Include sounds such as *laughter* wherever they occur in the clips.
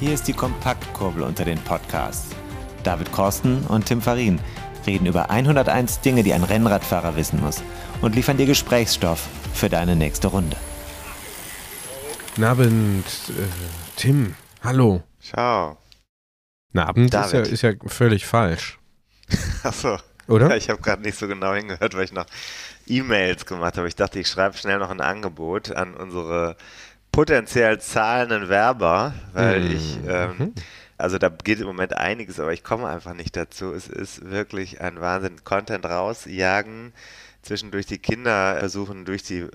Hier ist die Kompaktkurbel unter den Podcasts. David Korsten und Tim Farin reden über 101 Dinge, die ein Rennradfahrer wissen muss und liefern dir Gesprächsstoff für deine nächste Runde. Guten Abend, äh, Tim. Hallo. Ciao. Na, Abend ist ja, ist ja völlig falsch. *laughs* Achso. Oder? Ja, ich habe gerade nicht so genau hingehört, weil ich noch E-Mails gemacht habe. Ich dachte, ich schreibe schnell noch ein Angebot an unsere potenziell zahlenden Werber, weil Mhm. ich, ähm, also da geht im Moment einiges, aber ich komme einfach nicht dazu. Es ist wirklich ein Wahnsinn. Content rausjagen, zwischendurch die Kinder versuchen, durch die äh,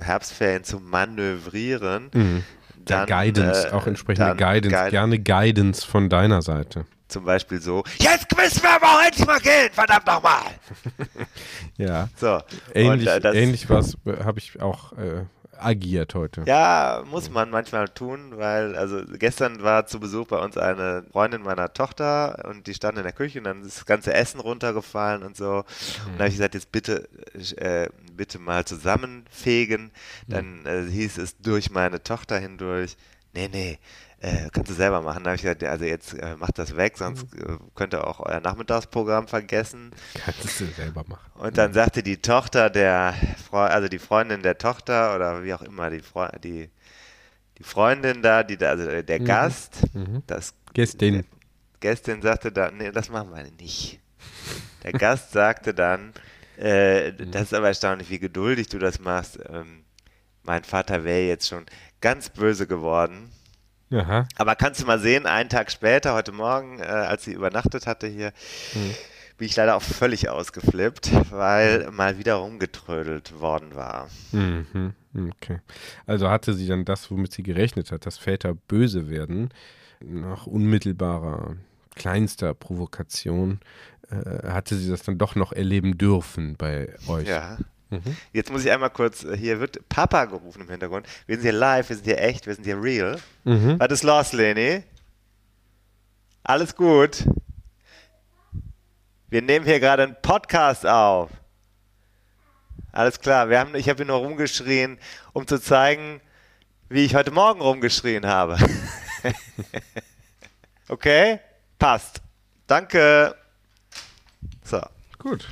Herbstferien zu manövrieren. Mhm. Dann, Guidance, äh, auch entsprechende Guidance, Guide- gerne Guidance von deiner Seite. Zum Beispiel so, jetzt müssen wir aber auch endlich mal gehen, verdammt nochmal. *laughs* Ja. So. Ähnlich, äh, ähnlich was habe ich auch äh, agiert heute. Ja, muss man manchmal tun, weil, also gestern war zu Besuch bei uns eine Freundin meiner Tochter und die stand in der Küche und dann ist das ganze Essen runtergefallen und so. Und da habe ich gesagt, jetzt bitte, äh, bitte mal zusammenfegen. Dann äh, hieß es durch meine Tochter hindurch, nee, nee, äh, kannst du selber machen. Da habe ich gesagt, also jetzt äh, macht das weg, sonst äh, könnt ihr auch euer Nachmittagsprogramm vergessen. Kannst du selber machen. Und dann sagte die Tochter der, Freu also die Freundin der Tochter oder wie auch immer, die, Freu die, die Freundin da, die da, also der Gast, Mhm. das Gästin. Gästin sagte dann, nee, das machen wir nicht. Der *laughs* Gast sagte dann, äh, das ist aber erstaunlich, wie geduldig du das machst. Ähm, mein Vater wäre jetzt schon ganz böse geworden. Aha. Aber kannst du mal sehen, einen Tag später, heute Morgen, äh, als sie übernachtet hatte hier, bin ich leider auch völlig ausgeflippt, weil mal wieder rumgetrödelt worden war. Mhm. Okay. Also hatte sie dann das, womit sie gerechnet hat, dass Väter böse werden, nach unmittelbarer, kleinster Provokation, äh, hatte sie das dann doch noch erleben dürfen bei euch. Ja. Mhm. Jetzt muss ich einmal kurz, äh, hier wird Papa gerufen im Hintergrund. Wir sind hier live, wir sind hier echt, wir sind hier real. Mhm. Was ist los, Leni? Alles gut? Wir nehmen hier gerade einen Podcast auf. Alles klar, wir haben, ich habe hier nur rumgeschrien, um zu zeigen, wie ich heute Morgen rumgeschrien habe. *laughs* okay? Passt. Danke. So, Gut.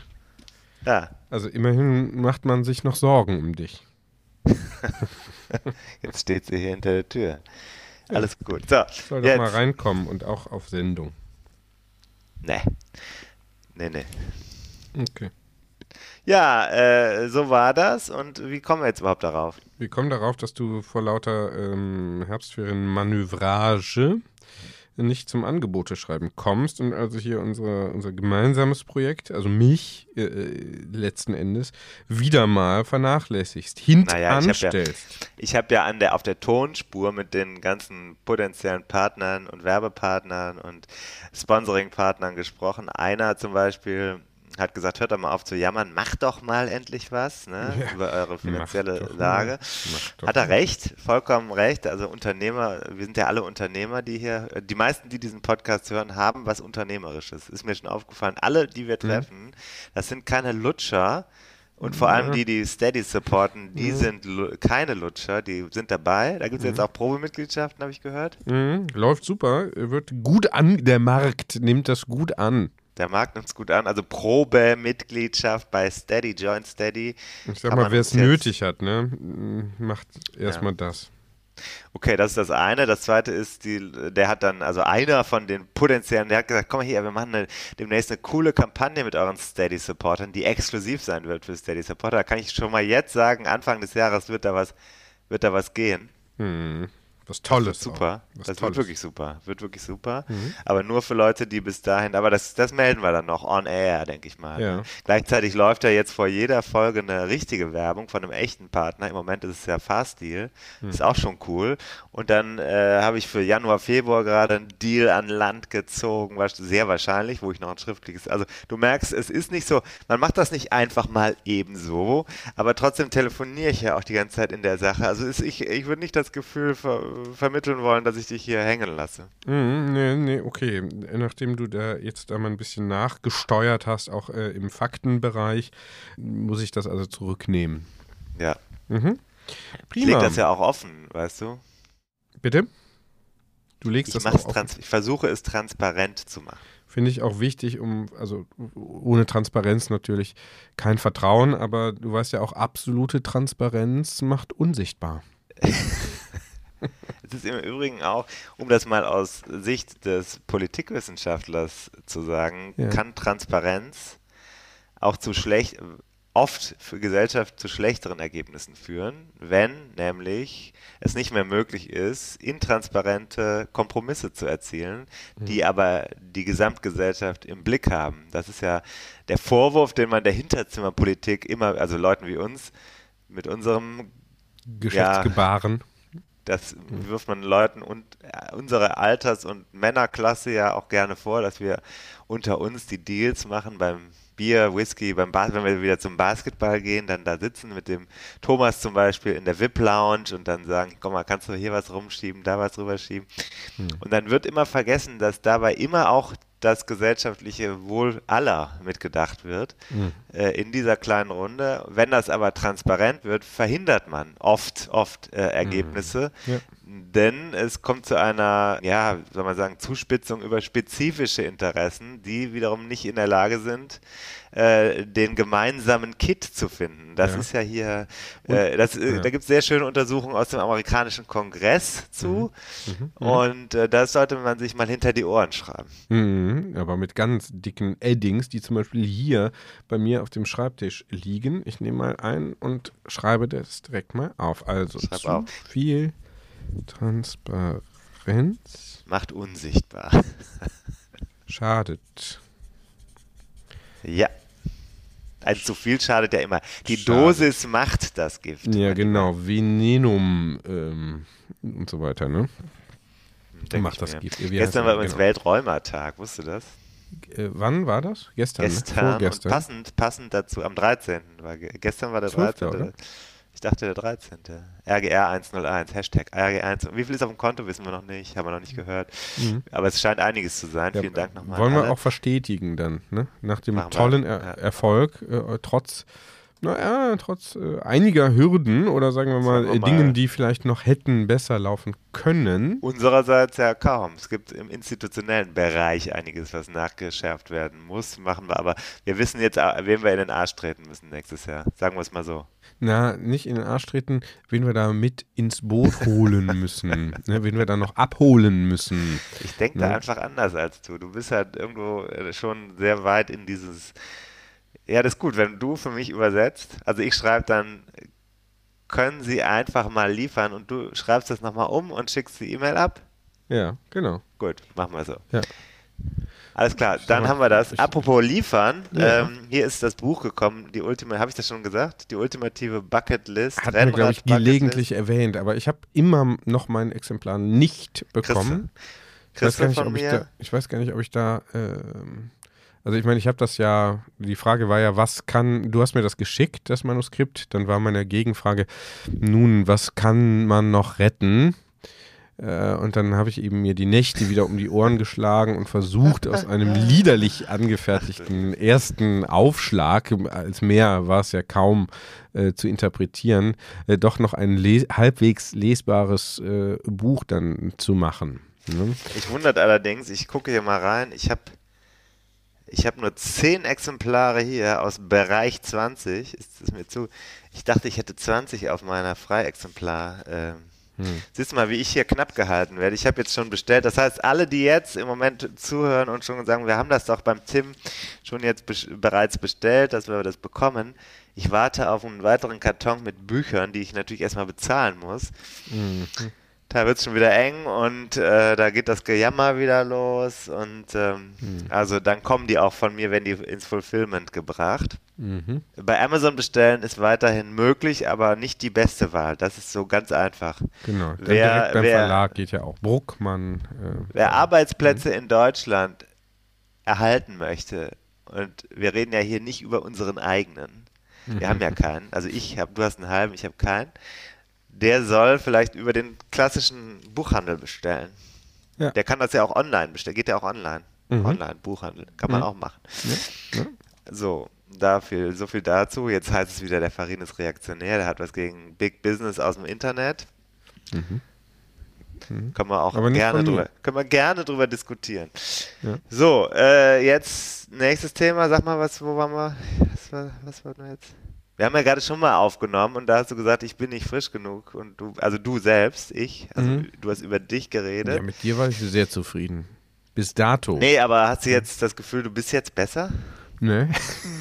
ja. Also immerhin macht man sich noch Sorgen um dich. *laughs* Jetzt steht sie hier hinter der Tür. Alles gut. So, Soll doch jetzt. mal reinkommen und auch auf Sendung. Nee. Nee, nee. Okay. Ja, äh, so war das. Und wie kommen wir jetzt überhaupt darauf? Wir kommen darauf, dass du vor lauter ähm, Herbstferien-Manövrage nicht zum Angebote schreiben kommst und also hier unsere, unser gemeinsames Projekt, also mich äh, äh, letzten Endes, wieder mal vernachlässigst, Naja, ich hab ja- hintanstellst. Habe ja an der, auf der Tonspur mit den ganzen potenziellen Partnern und Werbepartnern und Sponsoringpartnern gesprochen. Einer zum Beispiel hat gesagt, hört doch mal auf zu jammern, macht doch mal endlich was ne, *laughs* Ja, über eure finanzielle mal. Lage. Hat er mal. recht, vollkommen recht. Also Unternehmer, wir sind ja alle Unternehmer, die hier, die meisten, die diesen Podcast hören, haben was Unternehmerisches. Ist mir schon aufgefallen. Alle, die Mhm. wir treffen, das sind keine Lutscher. Und vor allem die, die Steady supporten, die sind lu- keine Lutscher, die sind dabei. Da gibt es jetzt auch Probemitgliedschaften, habe ich gehört. Mhm, läuft super, wird gut an, der Markt nimmt das gut an. Der Markt nimmt es gut an. Also Probemitgliedschaft bei Steady, Joint Steady. Ich sag mal, wer es nötig hat, ne, macht erstmal das. Okay, das ist das eine. Das zweite ist, die, der hat dann, also einer von den potenziellen, der hat gesagt, komm mal hier, wir machen eine, demnächst eine coole Kampagne mit euren Steady-Supportern, die exklusiv sein wird für Steady-Supporter. Da kann ich schon mal jetzt sagen, Anfang des Jahres wird da was, wird da was gehen. Hm, was Tolles. Super. auch. Was das wird wirklich super. Wird wirklich super. Aber nur für Leute, die bis dahin, aber das, das melden wir dann noch on air, denke ich mal. Ja. Gleichzeitig läuft ja jetzt vor jeder Folge eine richtige Werbung von einem echten Partner. Im Moment ist es ja Fastdeal. Ist auch schon cool. Und dann äh, habe ich für Januar, Februar gerade einen Deal an Land gezogen, sehr wahrscheinlich, wo ich noch ein schriftliches. Also du merkst, es ist nicht so, man macht das nicht einfach mal ebenso, aber trotzdem telefoniere ich ja auch die ganze Zeit in der Sache. Also ist, ich, ich würde nicht das Gefühl ver vermitteln wollen, dass ich dich hier hängen lasse. Mhm, nee, nee, okay. Nachdem du da jetzt da mal ein bisschen nachgesteuert hast, auch äh, im Faktenbereich, muss ich das also zurücknehmen. Ja. Mhm. Ich leg Prima. das ja auch offen, weißt du? Bitte? Du legst Ich, das auch trans ich versuche es transparent zu machen. Finde ich auch wichtig, um, also ohne Transparenz natürlich kein Vertrauen, aber du weißt ja auch, absolute Transparenz macht unsichtbar. *laughs* Es ist im Übrigen auch, um das mal aus Sicht des Politikwissenschaftlers zu sagen, Ja. kann Transparenz auch zu schlecht, oft für Gesellschaft zu schlechteren Ergebnissen führen, wenn nämlich es nicht mehr möglich ist, intransparente Kompromisse zu erzielen, die aber die Gesamtgesellschaft im Blick haben. Das ist ja der Vorwurf, den man der Hinterzimmerpolitik immer, also Leuten wie uns, mit unserem Geschäftsgebaren. Das wirft man Leuten und äh, unsere Alters- und Männerklasse ja auch gerne vor, dass wir unter uns die Deals machen beim Bier, Whisky, beim Bas wenn wir wieder zum Basketball gehen, dann da sitzen mit dem Thomas zum Beispiel in der VIP-Lounge und dann sagen, komm mal, kannst du hier was rumschieben, da was rüberschieben. Und dann wird immer vergessen, dass dabei immer auch das gesellschaftliche Wohl aller mitgedacht wird äh, in dieser kleinen Runde. Wenn das aber transparent wird, verhindert man oft, oft äh, Ergebnisse, Ja. Denn es kommt zu einer, ja, soll man sagen, Zuspitzung über spezifische Interessen, die wiederum nicht in der Lage sind, äh, den gemeinsamen Kit zu finden. Das Ja. ist ja hier, äh, das, äh, ja. da gibt es sehr schöne Untersuchungen aus dem amerikanischen Kongress zu Mhm. und äh, das sollte man sich mal hinter die Ohren schreiben. Mhm, aber mit ganz dicken Eddings, die zum Beispiel hier bei mir auf dem Schreibtisch liegen. Ich nehme mal ein und schreibe das direkt mal auf. Also Schreib zu auf. viel Transparenz Macht unsichtbar. *laughs* schadet. Ja. Ein zu viel schadet ja immer. Die Schadet. Dosis macht das Gift. Ja, genau. Venenum ähm, und so weiter, ne? Denk macht das mir. Gift. Wie Gestern war das? übrigens Genau. Welträumertag, wusstest du das? Äh, wann war das? Gestern. Gestern Ne? und Vorgestern. passend, passend dazu, am 13. War, ge- gestern war der 12., 13. oder? Ich dachte der 13. RGR 101, Hashtag RG1. Wie viel ist auf dem Konto, wissen wir noch nicht, haben wir noch nicht gehört. Aber es scheint einiges zu sein. Mhm. Ja, Vielen Dank nochmal. Wollen wir alle. auch verstetigen dann, ne? Nach dem Machen wir, tollen er ja. Erfolg, äh, trotz, naja, trotz äh, einiger Hürden oder sagen wir mal, Sagen wir äh, mal. Dingen, die vielleicht noch hätten besser laufen können. Unsererseits ja kaum. Es gibt im institutionellen Bereich einiges, was nachgeschärft werden muss. Machen wir aber. Wir wissen jetzt, äh, wem wir in den Arsch treten müssen nächstes Jahr. Sagen wir es mal so. Na, nicht in den Arsch treten, wen wir da mit ins Boot holen *laughs* müssen, ne? wen wir da noch abholen müssen. Ich denke da Ja. einfach anders als du. Du bist halt irgendwo äh, schon sehr weit in dieses. Ja, das ist gut, wenn du für mich übersetzt. Also ich schreibe dann, können Sie einfach mal liefern und du schreibst das nochmal um und schickst die E-Mail ab. Ja, genau. Gut, machen wir so. Ja. Alles klar, dann haben wir das. ich- Apropos liefern, Ja. ähm, hier ist das Buch gekommen, die Ultima, habe ich das schon gesagt? Die ultimative Bucketlist. Hat mir, glaube ich, gelegentlich erwähnt, aber ich habe immer noch mein Exemplar nicht bekommen. Ich weiß, Kriegst gar du nicht, ich, mir? da, ich weiß gar nicht, ob ich da. Ähm, also, ich meine, ich habe das ja. Die Frage war ja, was kann. Du hast mir das geschickt, das Manuskript. Dann war meine Gegenfrage: Nun, was kann man noch retten? Äh, und dann habe ich eben mir die Nächte wieder um die Ohren geschlagen und versucht, aus einem *laughs* liederlich angefertigten ersten Aufschlag, als mehr war es ja kaum äh, zu interpretieren, äh, doch noch ein les halbwegs lesbares äh, Buch dann zu machen. Ne? Ich wundert allerdings, ich gucke hier mal rein, ich habe ich hab nur 10 Exemplare hier aus Bereich 20, ist es mir zu. Ich dachte, ich hätte 20 auf meiner Freiexemplar. Ähm, Siehst du mal, wie ich hier knapp gehalten werde. Ich habe jetzt schon bestellt. Das heißt, alle, die jetzt im Moment zuhören und schon sagen, wir haben das doch beim Tim schon jetzt bes- bereits bestellt, dass wir das bekommen. Ich warte auf einen weiteren Karton mit Büchern, die ich natürlich erstmal bezahlen muss. Da wird es schon wieder eng und äh, da geht das Gejammer wieder los und ähm, also dann kommen die auch von mir, wenn die ins Fulfillment gebracht. Mhm. Bei Amazon bestellen ist weiterhin möglich, aber nicht die beste Wahl. Das ist so ganz einfach. Genau. Wer- direkt beim wer- Verlag geht ja auch Bruckmann. Äh, Wer Arbeitsplätze in Deutschland erhalten möchte, und wir reden ja hier nicht über unseren eigenen, wir haben ja keinen, also ich habe, du hast einen halben, ich habe keinen, der soll vielleicht über den klassischen Buchhandel bestellen. Ja. Der kann das ja auch online bestellen, geht ja auch online. Mhm. Online, Buchhandel, kann man Mhm. auch machen. Ja, ja. So, dafür, so viel dazu. Jetzt heißt es wieder, der Farin ist reaktionär, der hat was gegen Big Business aus dem Internet. Mhm. Können wir auch gerne drüber, können wir gerne drüber diskutieren. Ja. So, äh, jetzt nächstes Thema. Sag mal, was, wo waren wir? Was war, was war denn jetzt? Wir haben ja gerade schon mal aufgenommen und da hast du gesagt, ich bin nicht frisch genug und du, also du selbst, ich, also Mhm. du hast über dich geredet. Ja, mit dir war ich sehr zufrieden. Bis dato. nee, aber hast du jetzt das Gefühl, du bist jetzt besser? Ne?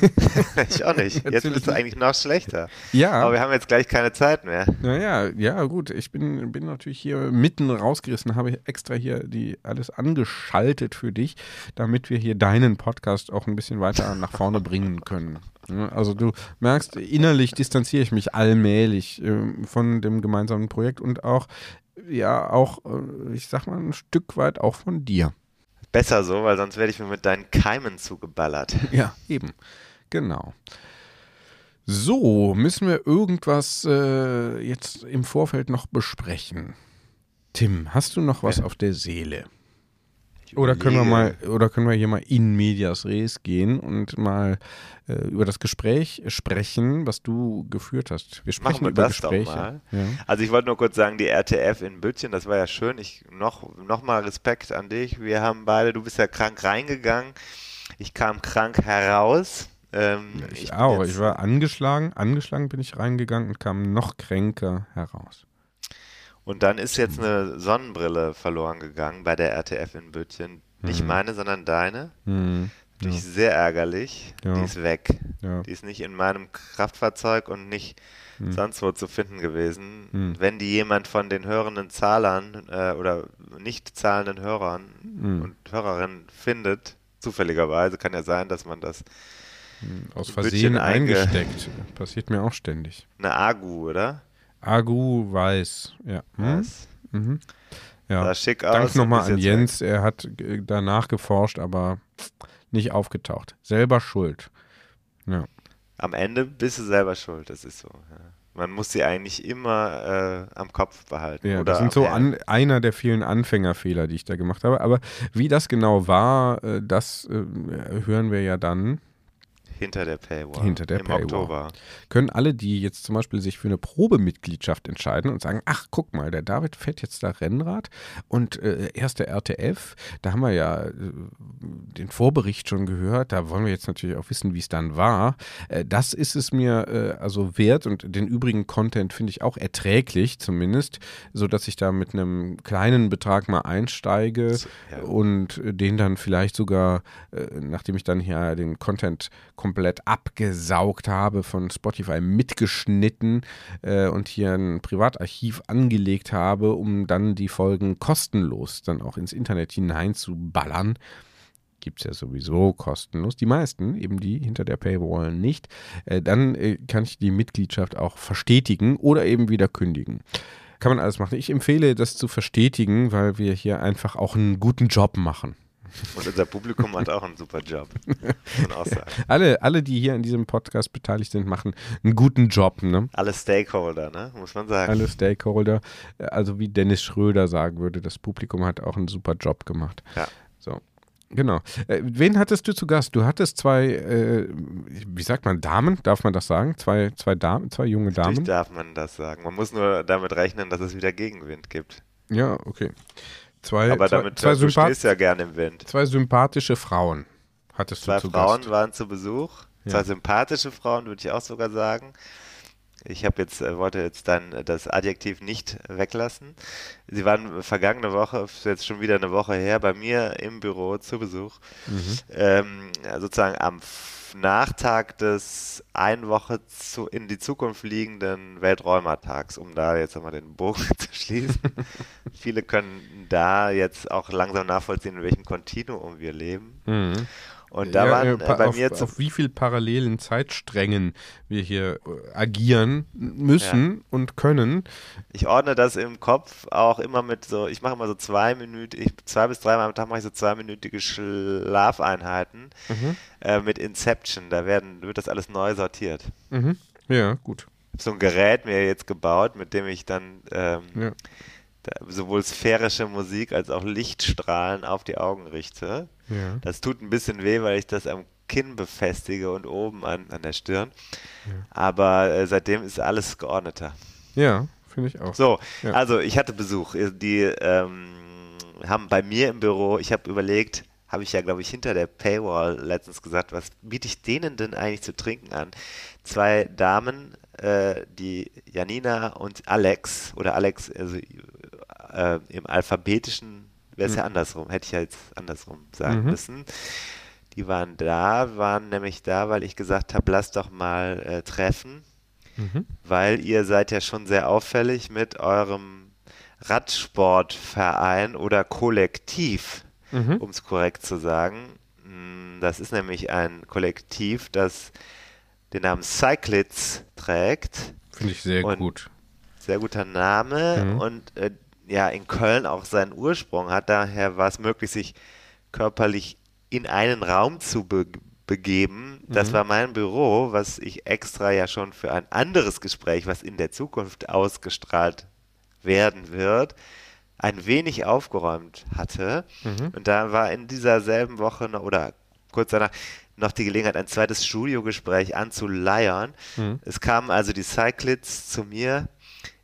*laughs* ich auch nicht. Jetzt bist du eigentlich noch schlechter. Ja. Aber wir haben jetzt gleich keine Zeit mehr. Naja, ja, gut. Ich bin, bin natürlich hier mitten rausgerissen, habe extra hier die alles angeschaltet für dich, damit wir hier deinen Podcast auch ein bisschen weiter nach vorne bringen können. Ja, Also du merkst, innerlich distanziere ich mich allmählich ähm, von dem gemeinsamen Projekt und auch, ja, auch, äh, ich sag mal, ein Stück weit auch von dir. Besser so, weil sonst werde ich mir mit deinen Keimen zugeballert. *laughs* Ja, eben. Genau. So, müssen wir irgendwas äh, jetzt im Vorfeld noch besprechen? Tim, hast du noch was Ja. auf der Seele? Oder können wir mal, oder können wir hier mal in medias res gehen und mal äh, über das Gespräch sprechen, was du geführt hast? Wir sprechen Machen wir über das doch Gespräche. mal. Ja. Also ich wollte nur kurz sagen, die RTF in Büttchen, das war ja schön. Ich noch, noch mal Respekt an dich. Wir haben beide, du bist ja krank reingegangen. Ich kam krank heraus. Ähm, Ich, bin auch. Ich war angeschlagen, angeschlagen bin ich reingegangen und kam noch kränker heraus. Und dann ist jetzt eine Sonnenbrille verloren gegangen bei der RTF in Büttchen. Nicht Mhm. meine, sondern deine. Hm. Die Ja. ist sehr ärgerlich. Ja. Die ist weg. Ja. Die ist nicht in meinem Kraftfahrzeug und nicht Hm. sonst wo zu finden gewesen. Hm. Wenn die jemand von den hörenden Zahlern äh, oder nicht zahlenden Hörern Hm. und Hörerinnen findet, zufälligerweise kann ja sein, dass man das Aus Büttchen Versehen einge- eingesteckt. Passiert mir auch ständig. eine Agu, oder? Agu weiß. Ja. Hm? Mhm. ja. Sah schick aus. Dank nochmal an Jens. Er hat äh, danach geforscht, aber nicht aufgetaucht. Selber schuld. Ja. weg. Am Ende bist du selber schuld, das ist so. Ja. Man muss sie eigentlich immer äh, am Kopf behalten. Ja, das sind so an, einer der vielen Anfängerfehler, die ich da gemacht habe. Aber wie das genau war, äh, das äh, hören wir ja dann. Hinter der Paywall. Hinter der Im Paywall. Oktober. Können alle, die jetzt zum Beispiel sich für eine Probemitgliedschaft entscheiden und sagen, ach, guck mal, der David fährt jetzt da Rennrad und äh, erst der RTF, da haben wir ja äh, den Vorbericht schon gehört, da wollen wir jetzt natürlich auch wissen, wie es dann war. Äh, das ist es mir äh, also wert und den übrigen Content finde ich auch erträglich zumindest, sodass ich da mit einem kleinen Betrag mal einsteige Ja. und äh, den dann vielleicht sogar, äh, nachdem ich dann hier den Content komplett abgesaugt habe, von Spotify mitgeschnitten äh, und hier ein Privatarchiv angelegt habe, um dann die Folgen kostenlos dann auch ins Internet hineinzuballern. Gibt es ja sowieso kostenlos. Die meisten, eben die hinter der Paywall nicht. Äh, dann äh, kann ich die Mitgliedschaft auch verstetigen oder eben wieder kündigen. Kann man alles machen. Ich empfehle das zu verstetigen, weil wir hier einfach auch einen guten Job machen. Und unser Publikum hat auch einen super Job. Alle, alle, die hier in diesem Podcast beteiligt sind, machen einen guten Job. Ne? Alle Stakeholder, ne? Muss man sagen. Alle Stakeholder. Also wie Dennis Schröder sagen würde, das Publikum hat auch einen super Job gemacht. Ja. So. Genau. Äh, wen hattest du zu Gast? Du hattest zwei, äh, wie sagt man, Damen? Darf man das sagen? Zwei, zwei Damen, zwei junge Natürlich Damen? darf man das sagen. Man muss nur damit rechnen, dass es wieder Gegenwind gibt. Ja, okay. Zwei, Aber zwei, damit zwei, du sympath stehst ja gerne im Wind. zwei sympathische Frauen hattest Zwei du zu Frauen Gast. waren zu Besuch. Zwei Ja. sympathische Frauen, würde ich auch sogar sagen. Ich habe jetzt, äh, wollte jetzt dann äh, das Adjektiv nicht weglassen. Sie waren vergangene Woche, jetzt schon wieder eine Woche her, bei mir im Büro zu Besuch. Mhm. Ähm, sozusagen am Nachtag des ein Woche zu, in die Zukunft liegenden Welträumertags, um da jetzt nochmal den Bogen *laughs* zu schließen. *laughs* Viele können da jetzt auch langsam nachvollziehen, in welchem Kontinuum wir leben. Mhm. Und da Ja, waren äh, äh, pa- bei auf, mir auf wie viel parallelen Zeitsträngen wir hier äh, agieren müssen und können. ich ordne das im Kopf auch immer mit so, ich mache immer so zwei Minuten, ich, zwei bis dreimal am Tag mache ich so zweiminütige Schlafeinheiten Mhm. äh, mit Inception. Da werden, wird das alles neu sortiert. Mhm. Ja, gut. Ich habe so ein Gerät mir jetzt gebaut, mit dem ich dann ähm, Ja. Sowohl sphärische Musik als auch Lichtstrahlen auf die Augen richte. Ja. Das tut ein bisschen weh, weil ich das am Kinn befestige und oben an, an der Stirn. Aber äh, seitdem ist alles geordneter. Ja, finde ich auch. So, ja. also ich hatte Besuch. Die ähm, haben bei mir im Büro, ich habe überlegt, habe ich ja, glaube ich, hinter der Paywall letztens gesagt, was biete ich denen denn eigentlich zu trinken an? Zwei Damen, äh, die Janina und Alex, oder Alex, also äh, im alphabetischen, wäre es mhm. ja andersrum, hätte ich ja jetzt andersrum sagen mhm. müssen. Die waren da, waren nämlich da, weil ich gesagt habe, lass doch mal äh, treffen, mhm. weil ihr seid ja schon sehr auffällig mit eurem Radsportverein oder Kollektiv, mhm. um es korrekt zu sagen. Hm, das ist nämlich ein Kollektiv, das den Namen Cyclids trägt. Finde ich sehr gut. Sehr guter Name mhm. und äh, ja in Köln auch seinen Ursprung hat. Daher war es möglich, sich körperlich in einen Raum zu be begeben. Das mhm. war mein Büro, was ich extra ja schon für ein anderes Gespräch, was in der Zukunft ausgestrahlt werden wird, ein wenig aufgeräumt hatte. Mhm. Und da war in dieser selben Woche noch, oder kurz danach noch die Gelegenheit, ein zweites Studiogespräch anzuleiern. Mhm. Es kamen also die Cyclids zu mir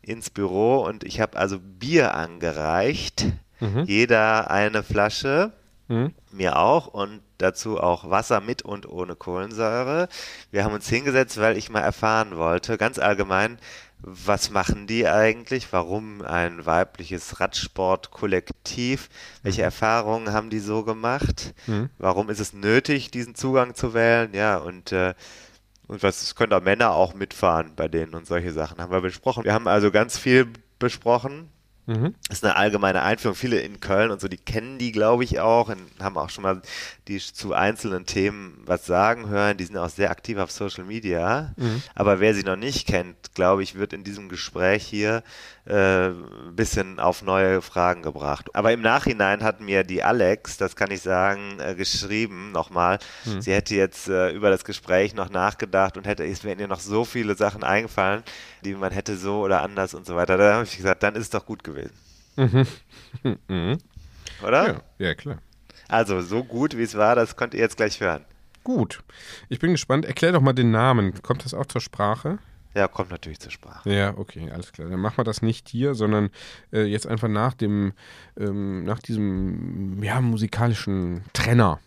ins Büro und ich habe also Bier angereicht. Mhm. Jeder eine Flasche, mhm. mir auch und dazu auch Wasser mit und ohne Kohlensäure. Wir haben uns hingesetzt, weil ich mal erfahren wollte, ganz allgemein, was machen die eigentlich? Warum ein weibliches Radsportkollektiv? Welche mhm. Erfahrungen haben die so gemacht? Mhm. Warum ist es nötig, diesen Zugang zu wählen? Ja, und äh, und was können da Männer auch mitfahren bei denen und solche Sachen haben wir besprochen. Wir haben also ganz viel besprochen. Mhm. Das ist eine allgemeine Einführung. Viele in Köln und so, die kennen die, glaube ich, auch und haben auch schon mal die zu einzelnen Themen was sagen hören. Die sind auch sehr aktiv auf Social Media. Mhm. Aber wer sie noch nicht kennt, glaube ich, wird in diesem Gespräch hier äh, ein bisschen auf neue Fragen gebracht. Aber im Nachhinein hat mir die Alex, das kann ich sagen, äh, geschrieben nochmal. Hm. Sie hätte jetzt äh, über das Gespräch noch nachgedacht und hätte, es wären ihr noch so viele Sachen eingefallen, die man hätte so oder anders und so weiter. Da habe ich gesagt, dann ist es doch gut gewesen. Mhm. *laughs* mhm. Oder? Ja, ja, klar. Also, so gut wie es war, das könnt ihr jetzt gleich hören. Gut. Ich bin gespannt. Erklär doch mal den Namen. Kommt das auch zur Sprache? Ja, kommt natürlich zur Sprache. Ja, okay, alles klar. Dann machen wir das nicht hier, sondern äh, jetzt einfach nach dem, ähm, nach diesem, ja, musikalischen Trenner.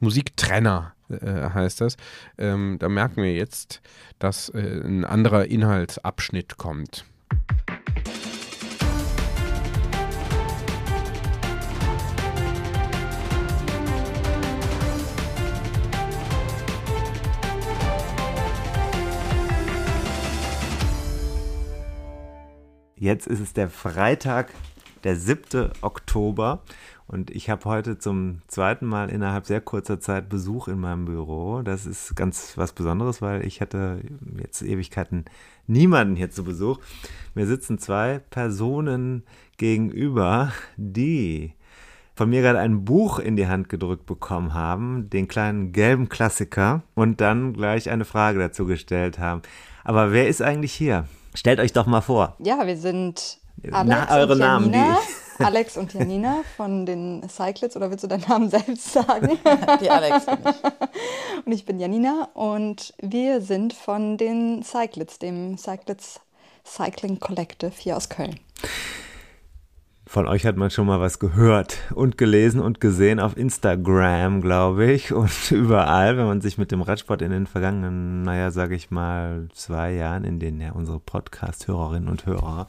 Musiktrenner äh, heißt das. Ähm, da merken wir jetzt, dass äh, ein anderer Inhaltsabschnitt kommt. Jetzt ist es der Freitag, der 7. Oktober. Und ich habe heute zum zweiten Mal innerhalb sehr kurzer Zeit Besuch in meinem Büro. Das ist ganz was Besonderes, weil ich hatte jetzt Ewigkeiten niemanden hier zu Besuch. Mir sitzen zwei Personen gegenüber, die von mir gerade ein Buch in die Hand gedrückt bekommen haben, den kleinen gelben Klassiker, und dann gleich eine Frage dazu gestellt haben. Aber wer ist eigentlich hier? Stellt euch doch mal vor. Ja, wir sind Alex Na, eure und Namen, Janina. Die. *laughs* Alex und Janina von den Cyclids, oder willst du deinen Namen selbst sagen? *laughs* Die Alex bin ich. Und ich bin Janina und wir sind von den Cyclids, dem Cyclids Cycling Collective hier aus Köln. Von euch hat man schon mal was gehört und gelesen und gesehen auf Instagram, glaube ich, und *laughs* überall, wenn man sich mit dem Radsport in den vergangenen, naja, sage ich mal, zwei Jahren, in denen ja unsere Podcast-Hörerinnen und Hörer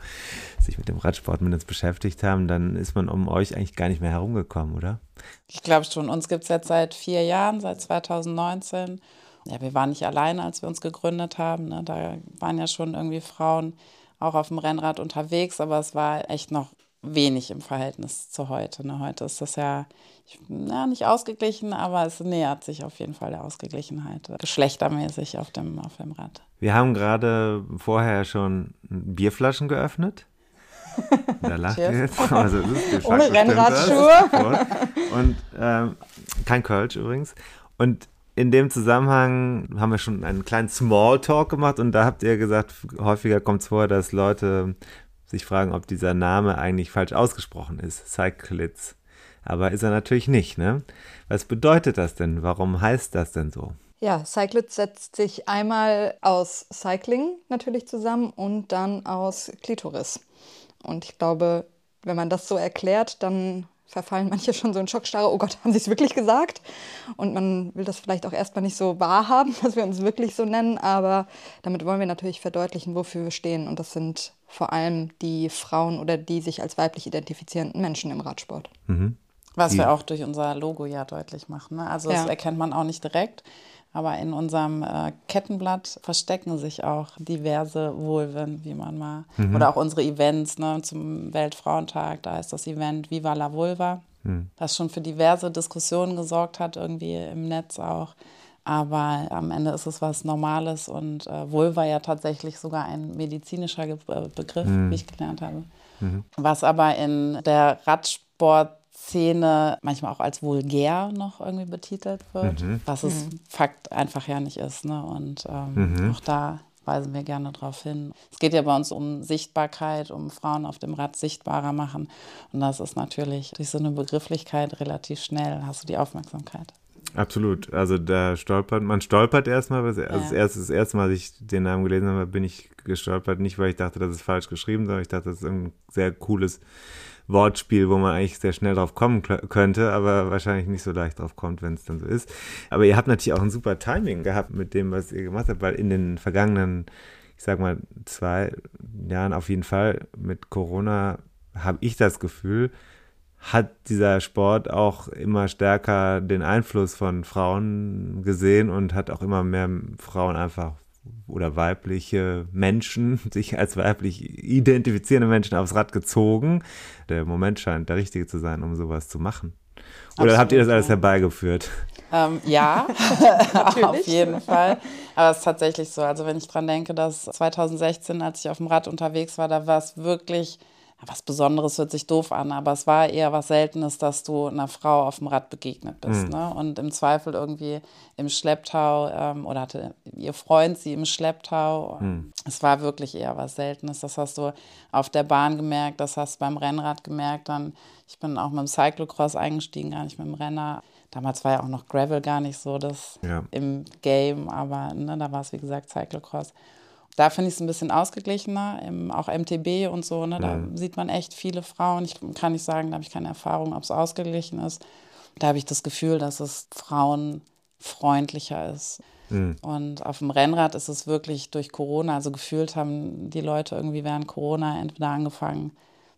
sich mit dem Radsport mit uns beschäftigt haben, dann ist man um euch eigentlich gar nicht mehr herumgekommen, oder? Ich glaube schon. Uns gibt es jetzt seit vier Jahren, seit 2019. Ja, wir waren nicht alleine, als wir uns gegründet haben. Ne? Da waren ja schon irgendwie Frauen auch auf dem Rennrad unterwegs, aber es war echt noch wenig im Verhältnis zu heute. Ne? Heute ist das ja, ja nicht ausgeglichen, aber es nähert sich auf jeden Fall der Ausgeglichenheit, geschlechtermäßig auf dem, auf dem Rad. Wir haben gerade vorher schon Bierflaschen geöffnet. Da *laughs* lacht ihr jetzt. Also, Ohne Rennradschuhe. *laughs* Und ähm, kein Kölsch übrigens. Und in dem Zusammenhang haben wir schon einen kleinen Smalltalk gemacht und da habt ihr gesagt, häufiger kommt es vor, dass Leute sich fragen, ob dieser Name eigentlich falsch ausgesprochen ist, Cyclids. Aber ist er natürlich nicht, ne? Was bedeutet das denn? Warum heißt das denn so? Ja, Cyclits setzt sich einmal aus Cycling natürlich zusammen und dann aus Klitoris. Und ich glaube, wenn man das so erklärt, dann verfallen manche schon so in Schockstarre, oh Gott, haben sie es wirklich gesagt? Und man will das vielleicht auch erstmal nicht so wahrhaben, *laughs* dass wir uns wirklich so nennen, aber damit wollen wir natürlich verdeutlichen, wofür wir stehen. Und das sind vor allem die Frauen oder die sich als weiblich identifizierenden Menschen im Radsport. Mhm. Was wir auch durch unser Logo ja deutlich machen. Ne? Also ja. das erkennt man auch nicht direkt. Aber in unserem äh, Kettenblatt verstecken sich auch diverse Vulven, wie man mal. Mhm. Oder auch unsere Events ne, zum Weltfrauentag. Da ist das Event Viva la Vulva, mhm. das schon für diverse Diskussionen gesorgt hat, irgendwie im Netz auch. Aber am Ende ist es was Normales und äh, Vulva ja tatsächlich sogar ein medizinischer Ge äh, Begriff, mhm. wie ich gelernt habe. Mhm. Was aber in der Radsport Szene manchmal auch als vulgär noch irgendwie betitelt wird, mhm. was es mhm. Fakt einfach ja nicht ist. Ne? Und ähm, mhm. auch da weisen wir gerne darauf hin. Es geht ja bei uns um Sichtbarkeit, um Frauen auf dem Rad sichtbarer machen. Und das ist natürlich durch so eine Begrifflichkeit relativ schnell, hast du die Aufmerksamkeit. Absolut. Also da stolpert, man stolpert erstmal, also ja. das, erste, das erste Mal, als ich den Namen gelesen habe, bin ich gestolpert, nicht weil ich dachte, das ist falsch geschrieben, sondern ich dachte, das ist ein sehr cooles Wortspiel, wo man eigentlich sehr schnell drauf kommen könnte, aber wahrscheinlich nicht so leicht drauf kommt, wenn es dann so ist. Aber ihr habt natürlich auch ein super Timing gehabt mit dem, was ihr gemacht habt, weil in den vergangenen, ich sag mal, zwei Jahren auf jeden Fall mit Corona habe ich das Gefühl, hat dieser Sport auch immer stärker den Einfluss von Frauen gesehen und hat auch immer mehr Frauen einfach oder weibliche Menschen, *laughs* sich als weiblich identifizierende Menschen aufs Rad gezogen. Der Moment scheint der richtige zu sein, um sowas zu machen. Oder Absolut, habt ihr das alles herbeigeführt? Ähm, ja, *laughs* *laughs* auf jeden Fall. Aber es ist tatsächlich so. Also wenn ich dran denke, dass 2016, als ich auf dem Rad unterwegs war, da war es wirklich was Besonderes hört sich doof an, aber es war eher was Seltenes, dass du einer Frau auf dem Rad begegnet bist. Mhm. Ne? Und im Zweifel irgendwie im Schlepptau ähm, oder hatte ihr Freund sie im Schlepptau. Mhm. Es war wirklich eher was Seltenes. Das hast du auf der Bahn gemerkt, das hast du beim Rennrad gemerkt. Dann, ich bin auch mit dem Cyclocross eingestiegen, gar nicht mit dem Renner. Damals war ja auch noch Gravel gar nicht so das ja. im Game, aber ne, da war es wie gesagt Cyclocross. Da finde ich es ein bisschen ausgeglichener, im, auch MTB und so. Ne, da mhm. sieht man echt viele Frauen. Ich kann nicht sagen, da habe ich keine Erfahrung, ob es ausgeglichen ist. Da habe ich das Gefühl, dass es frauenfreundlicher ist. Mhm. Und auf dem Rennrad ist es wirklich durch Corona, also gefühlt haben die Leute irgendwie während Corona entweder angefangen,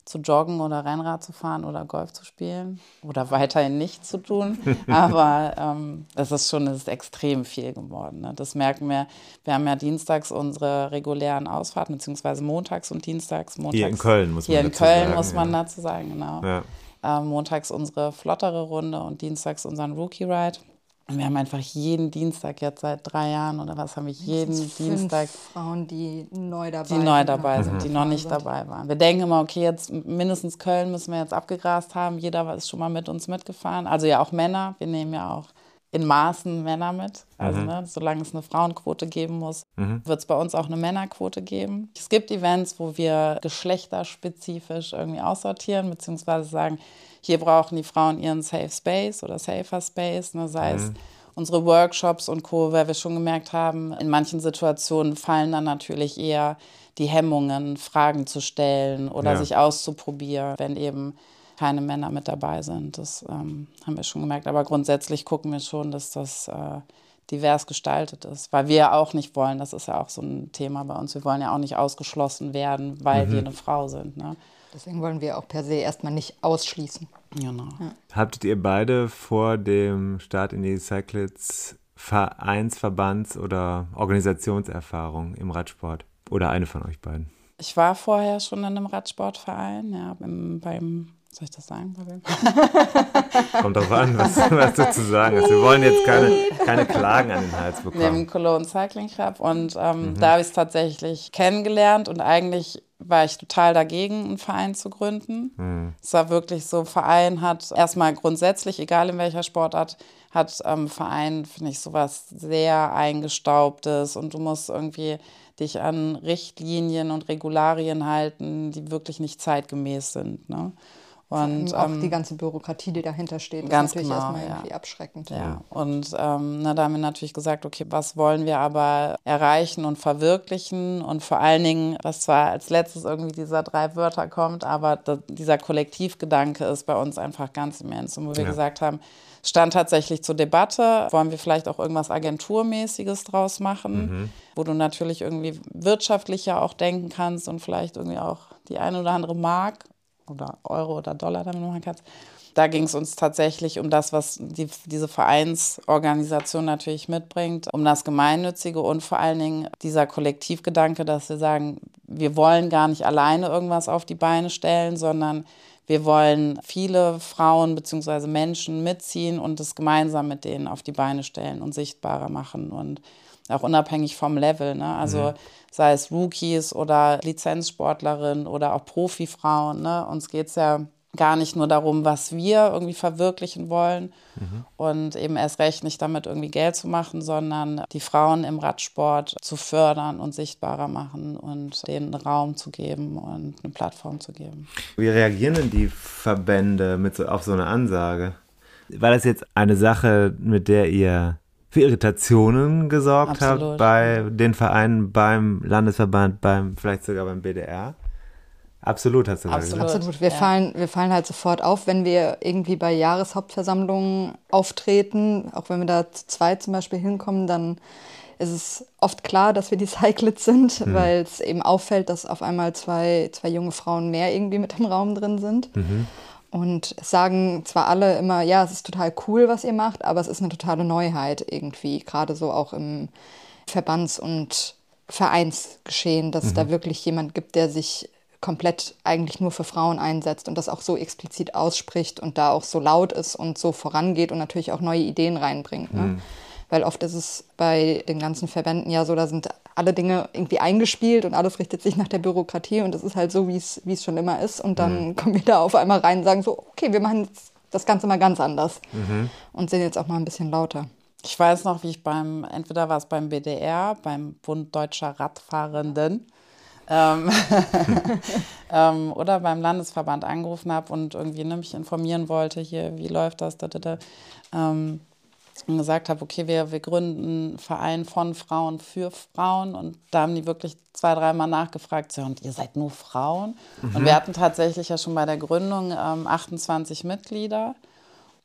zu joggen oder Rennrad zu fahren oder Golf zu spielen oder weiterhin nichts zu tun. *laughs* Aber ähm, das ist schon ist extrem viel geworden. Ne? Das merken wir. Wir haben ja dienstags unsere regulären Ausfahrten, beziehungsweise montags und dienstags. Montags, hier in Köln muss man Hier in Köln sagen, muss man ja. dazu sagen, genau. Ja. Ähm, montags unsere flottere Runde und dienstags unseren Rookie Ride. Wir haben einfach jeden Dienstag jetzt seit drei Jahren oder was haben wir jeden Dienstag Frauen, die neu dabei sind, die neu dabei sind, die noch nicht dabei waren. Wir denken immer, okay, jetzt mindestens Köln müssen wir jetzt abgegrast haben. Jeder ist schon mal mit uns mitgefahren. Also ja auch Männer. Wir nehmen ja auch in Maßen Männer mit. Also mhm. ne, solange es eine Frauenquote geben muss, mhm. wird es bei uns auch eine Männerquote geben. Es gibt Events, wo wir geschlechterspezifisch irgendwie aussortieren, beziehungsweise sagen, hier brauchen die Frauen ihren Safe Space oder Safer Space, ne, sei mhm. es unsere Workshops und Co., weil wir schon gemerkt haben, in manchen Situationen fallen dann natürlich eher die Hemmungen, Fragen zu stellen oder ja. sich auszuprobieren, wenn eben keine Männer mit dabei sind. Das ähm, haben wir schon gemerkt. Aber grundsätzlich gucken wir schon, dass das äh, divers gestaltet ist, weil wir auch nicht wollen, das ist ja auch so ein Thema bei uns, wir wollen ja auch nicht ausgeschlossen werden, weil mhm. wir eine Frau sind. Ne? Deswegen wollen wir auch per se erstmal nicht ausschließen. Genau. Ja. Habtet ihr beide vor dem Start in die Cyclists Vereins-, Verbands- oder Organisationserfahrung im Radsport? Oder eine von euch beiden? Ich war vorher schon in einem Radsportverein, ja, im, beim soll ich das sagen? *laughs* Kommt drauf an, was, was du zu sagen hast. Wir wollen jetzt keine, keine Klagen an den Hals bekommen. Neben Cologne Cycling Club. Und ähm, mhm. da habe ich es tatsächlich kennengelernt. Und eigentlich war ich total dagegen, einen Verein zu gründen. Mhm. Es war wirklich so, Verein hat erstmal grundsätzlich, egal in welcher Sportart, hat ähm, Verein, finde ich, sowas sehr eingestaubtes. Und du musst irgendwie dich an Richtlinien und Regularien halten, die wirklich nicht zeitgemäß sind. Ne? Und auch ähm, die ganze Bürokratie, die dahinter steht, ist natürlich genau, erstmal ja. irgendwie abschreckend. Ja, und ähm, na, da haben wir natürlich gesagt, okay, was wollen wir aber erreichen und verwirklichen? Und vor allen Dingen, was zwar als letztes irgendwie dieser drei Wörter kommt, aber da, dieser Kollektivgedanke ist bei uns einfach ganz immens. Und wo wir ja. gesagt haben, stand tatsächlich zur Debatte, wollen wir vielleicht auch irgendwas Agenturmäßiges draus machen, mhm. wo du natürlich irgendwie wirtschaftlicher auch denken kannst und vielleicht irgendwie auch die eine oder andere Mark oder Euro oder Dollar damit machen kannst. Da ging es uns tatsächlich um das, was die, diese Vereinsorganisation natürlich mitbringt, um das Gemeinnützige und vor allen Dingen dieser Kollektivgedanke, dass wir sagen, wir wollen gar nicht alleine irgendwas auf die Beine stellen, sondern wir wollen viele Frauen bzw. Menschen mitziehen und es gemeinsam mit denen auf die Beine stellen und sichtbarer machen und auch unabhängig vom Level. Ne? Also mhm. sei es Rookies oder Lizenzsportlerinnen oder auch Profifrauen. Ne? Uns geht es ja gar nicht nur darum, was wir irgendwie verwirklichen wollen mhm. und eben erst recht nicht damit irgendwie Geld zu machen, sondern die Frauen im Radsport zu fördern und sichtbarer machen und denen Raum zu geben und eine Plattform zu geben. Wie reagieren denn die Verbände mit so, auf so eine Ansage? War das jetzt eine Sache, mit der ihr für Irritationen gesorgt Absolut. habt bei den Vereinen, beim Landesverband, beim vielleicht sogar beim BDR? Absolut, hast du Absolut. gesagt. Absolut. Wir, ja. fallen, wir fallen halt sofort auf, wenn wir irgendwie bei Jahreshauptversammlungen auftreten. Auch wenn wir da zu zweit zum Beispiel hinkommen, dann ist es oft klar, dass wir die *laughs* Cyclists sind, mhm. weil es eben auffällt, dass auf einmal zwei, zwei junge Frauen mehr irgendwie mit im Raum drin sind. Mhm. Und sagen zwar alle immer, ja, es ist total cool, was ihr macht, aber es ist eine totale Neuheit irgendwie, gerade so auch im Verbands- und Vereinsgeschehen, dass mhm. es da wirklich jemand gibt, der sich komplett eigentlich nur für Frauen einsetzt und das auch so explizit ausspricht und da auch so laut ist und so vorangeht und natürlich auch neue Ideen reinbringt. Ne? Mhm. Weil oft ist es bei den ganzen Verbänden ja so, da sind alle Dinge irgendwie eingespielt und alles richtet sich nach der Bürokratie und es ist halt so, wie es schon immer ist. Und dann mhm. kommen wir da auf einmal rein und sagen so, okay, wir machen das Ganze mal ganz anders mhm. und sind jetzt auch mal ein bisschen lauter. Ich weiß noch, wie ich beim, entweder war es beim BDR, beim Bund Deutscher Radfahrenden, ähm, *laughs* ähm, oder beim Landesverband angerufen habe und irgendwie ne, mich informieren wollte, hier, wie läuft das, da, da, da. Ähm, und gesagt habe, okay, wir, wir gründen einen Verein von Frauen für Frauen. Und da haben die wirklich zwei, dreimal nachgefragt, so, und ihr seid nur Frauen? Mhm. Und wir hatten tatsächlich ja schon bei der Gründung ähm, 28 Mitglieder.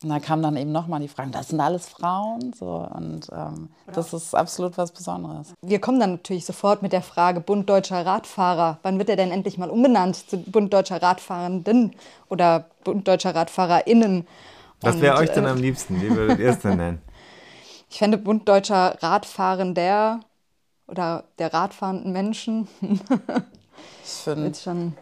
Und da kam dann eben nochmal die Frage, das sind alles Frauen. So, und ähm, das ist absolut was Besonderes. Wir kommen dann natürlich sofort mit der Frage Bund Deutscher Radfahrer. Wann wird er denn endlich mal umbenannt zu Bund Deutscher Radfahrenden oder Bund Deutscher RadfahrerInnen? Was wäre euch denn äh, am liebsten? Wie würdet ihr es denn *laughs* nennen? Ich fände Bund Deutscher Radfahrender oder der radfahrenden Menschen. ich finde schon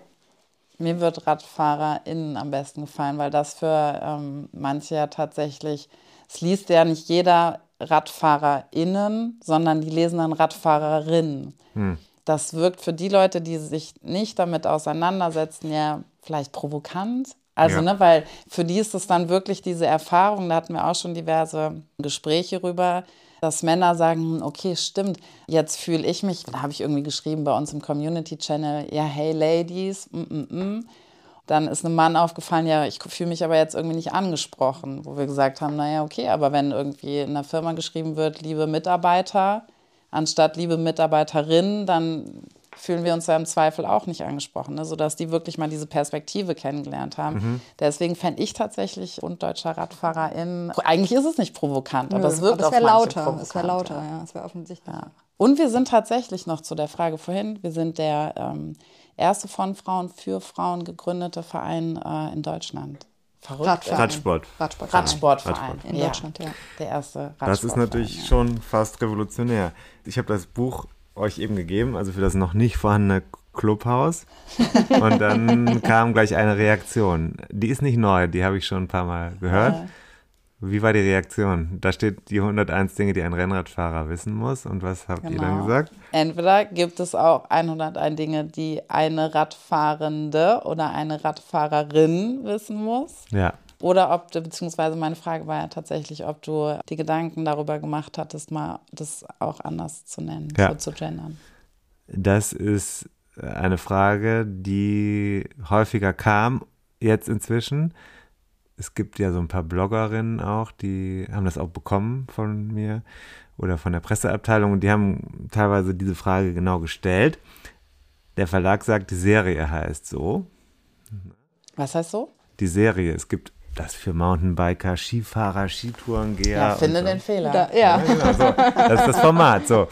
mir wird RadfahrerInnen am besten gefallen, weil das für ähm, manche ja tatsächlich, es liest ja nicht jeder RadfahrerInnen, sondern die lesen dann RadfahrerInnen. Hm. Das wirkt für die Leute, die sich nicht damit auseinandersetzen, ja vielleicht provokant. Also, ja. ne, weil für die ist es dann wirklich diese Erfahrung, da hatten wir auch schon diverse Gespräche rüber, dass Männer sagen, okay, stimmt, jetzt fühle ich mich, da habe ich irgendwie geschrieben bei uns im Community Channel, ja, hey Ladies, mm, mm, mm. Dann ist einem Mann aufgefallen, ja, ich fühle mich aber jetzt irgendwie nicht angesprochen, wo wir gesagt haben, naja, okay, aber wenn irgendwie in der Firma geschrieben wird, liebe Mitarbeiter, anstatt liebe Mitarbeiterin, dann fühlen wir uns ja im Zweifel auch nicht angesprochen, ne? sodass die wirklich mal diese Perspektive kennengelernt haben. Mhm. Deswegen fände ich tatsächlich und deutscher RadfahrerInnen, eigentlich ist es nicht provokant, Nö, aber es wirkt aber es wäre lauter, es wäre lauter, ja, es wäre offensichtlich. Ja. Und wir sind tatsächlich noch zu der Frage vorhin, wir sind der ähm, erste von Frauen für Frauen gegründete Verein äh, in Deutschland. Verrückt. Radsport. Radsportverein. Radsportverein. In ja. Deutschland, ja. Der erste Radsportverein. Das ist natürlich ja. schon fast revolutionär. Ich habe das Buch euch eben gegeben, also für das noch nicht vorhandene Clubhaus. Und dann *laughs* kam gleich eine Reaktion. Die ist nicht neu, die habe ich schon ein paar Mal gehört. Ja. Wie war die Reaktion? Da steht die 101 Dinge, die ein Rennradfahrer wissen muss. Und was habt genau. ihr dann genau. gesagt? Entweder gibt es auch 101 Dinge, die eine Radfahrende oder eine Radfahrerin wissen muss. Ja. Oder ob du, beziehungsweise meine Frage war ja tatsächlich, ob du die Gedanken darüber gemacht hattest, mal das auch anders zu nennen, ja. so zu gendern. Das ist eine Frage, die häufiger kam jetzt inzwischen. Es gibt ja so ein paar Bloggerinnen auch, die haben das auch bekommen von mir oder von der Presseabteilung und die haben teilweise diese Frage genau gestellt. Der Verlag sagt, die Serie heißt so. Was heißt so? Die Serie. Es gibt das für Mountainbiker, Skifahrer, Skitourengeher. Ja, finde und den Fehler. Da, ja. Ja, genau, so. Das ist das Format. So.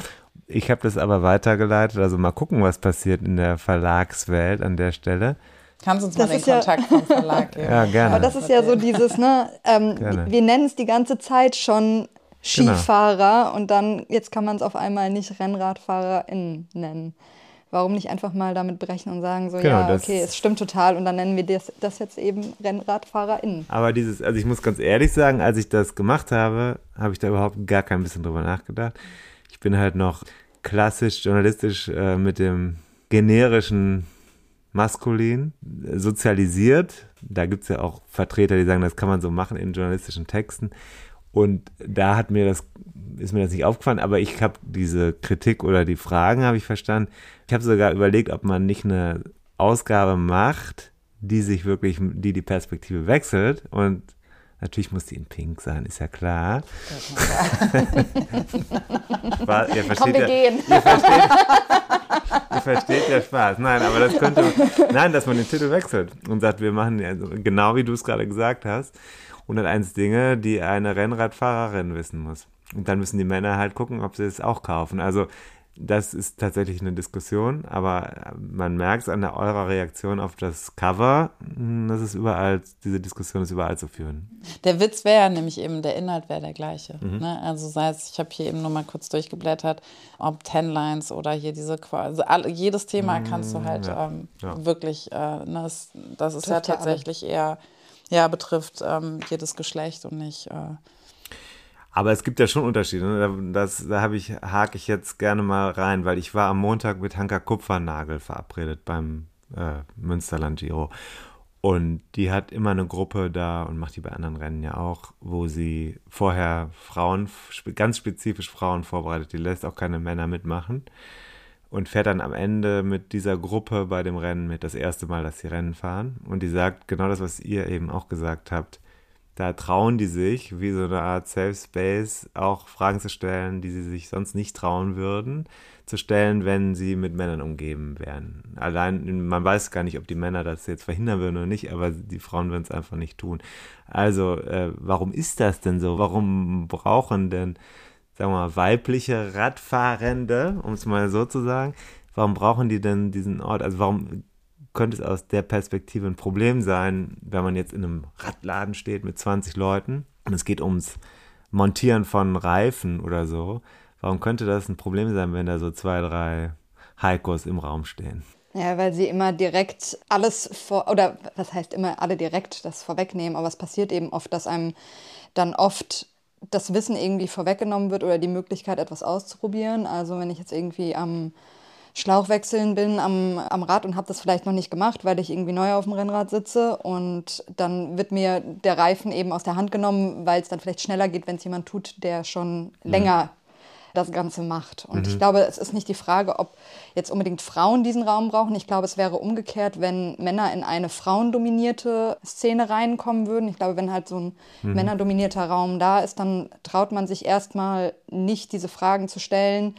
Ich habe das aber weitergeleitet. Also mal gucken, was passiert in der Verlagswelt an der Stelle. Kannst du uns Das mal den ist ja- Kontakt vom Verlag geben? *laughs* Ja, gerne. Aber das ist ja so dieses, ne, ähm, wir nennen es die ganze Zeit schon Skifahrer und dann, jetzt kann man es auf einmal nicht RennradfahrerInnen nennen. Warum nicht einfach mal damit brechen und sagen, so, Genau, ja, okay, es stimmt total und dann nennen wir das, das jetzt eben RennradfahrerInnen. Aber dieses, also ich muss ganz ehrlich sagen, als ich das gemacht habe, habe ich da überhaupt gar kein bisschen drüber nachgedacht. Ich bin halt noch klassisch journalistisch äh, mit dem generischen Maskulin sozialisiert. Da gibt es ja auch Vertreter, die sagen, das kann man so machen in journalistischen Texten. Und da hat mir das, ist mir das nicht aufgefallen, aber ich habe diese Kritik oder die Fragen habe ich verstanden. Ich habe sogar überlegt, ob man nicht eine Ausgabe macht, die sich wirklich, die die Perspektive wechselt und natürlich muss die in Pink sein, ist ja klar. *laughs* Spaß, ihr Komm, versteht wir ja, gehen. *laughs* Ihr versteht, ihr versteht ja Spaß. Nein, aber das könnte, nein, dass man den Titel wechselt und sagt, wir machen ja so- genau wie du es gerade gesagt hast. 101 Dinge, die eine Rennradfahrerin wissen muss. Und dann müssen die Männer halt gucken, ob sie es auch kaufen. Also das ist tatsächlich eine Diskussion, aber man merkt es an der eurer Reaktion auf das Cover, mh, das ist überall, diese Diskussion ist überall zu führen. Der Witz wäre ja nämlich eben, der Inhalt wäre der gleiche. Mhm. Ne? Also sei es, ich habe hier eben nur mal kurz durchgeblättert, ob Tenlines oder hier diese, Qua- also all, jedes Thema kannst du halt ja, ähm, ja. wirklich, äh, ne, das, das ist ja Trifft ja alle. tatsächlich eher, ja, betrifft ähm, jedes Geschlecht und nicht, äh, Aber es gibt ja schon Unterschiede. Ne? Da, das, da habe ich, hake ich jetzt gerne mal rein, weil ich war am Montag mit Hanka Kupfernagel verabredet beim äh, Münsterland Giro. Und die hat immer eine Gruppe da und macht die bei anderen Rennen ja auch, wo sie vorher Frauen, ganz spezifisch Frauen vorbereitet. Die lässt auch keine Männer mitmachen und fährt dann am Ende mit dieser Gruppe bei dem Rennen mit, das erste Mal, dass sie Rennen fahren. Und die sagt genau das, was ihr eben auch gesagt habt. Da trauen die sich, wie so eine Art Safe Space, auch Fragen zu stellen, die sie sich sonst nicht trauen würden, zu stellen, wenn sie mit Männern umgeben wären. Allein, man weiß gar nicht, ob die Männer das jetzt verhindern würden oder nicht, aber die Frauen würden es einfach nicht tun. Also, äh, warum ist das denn so? Warum brauchen denn, sagen wir mal, weibliche Radfahrende, um es mal so zu sagen, warum brauchen die denn diesen Ort? Also, warum könnte es aus der Perspektive ein Problem sein, wenn man jetzt in einem Radladen steht mit 20 Leuten und es geht ums Montieren von Reifen oder so. Warum könnte das ein Problem sein, wenn da so zwei, drei Heikos im Raum stehen? Ja, weil sie immer direkt alles vor, oder was heißt immer alle direkt das vorwegnehmen, aber es passiert eben oft, dass einem dann oft das Wissen irgendwie vorweggenommen wird oder die Möglichkeit, etwas auszuprobieren. Also wenn ich jetzt irgendwie am Schlauchwechseln bin am, am Rad und habe das vielleicht noch nicht gemacht, weil ich irgendwie neu auf dem Rennrad sitze und dann wird mir der Reifen eben aus der Hand genommen, weil es dann vielleicht schneller geht, wenn es jemand tut, der schon länger das Ganze macht. Und ich glaube, es ist nicht die Frage, ob jetzt unbedingt Frauen diesen Raum brauchen. Ich glaube, es wäre umgekehrt, wenn Männer in eine frauendominierte Szene reinkommen würden. Ich glaube, wenn halt so ein männerdominierter Raum da ist, dann traut man sich erstmal nicht, diese Fragen zu stellen.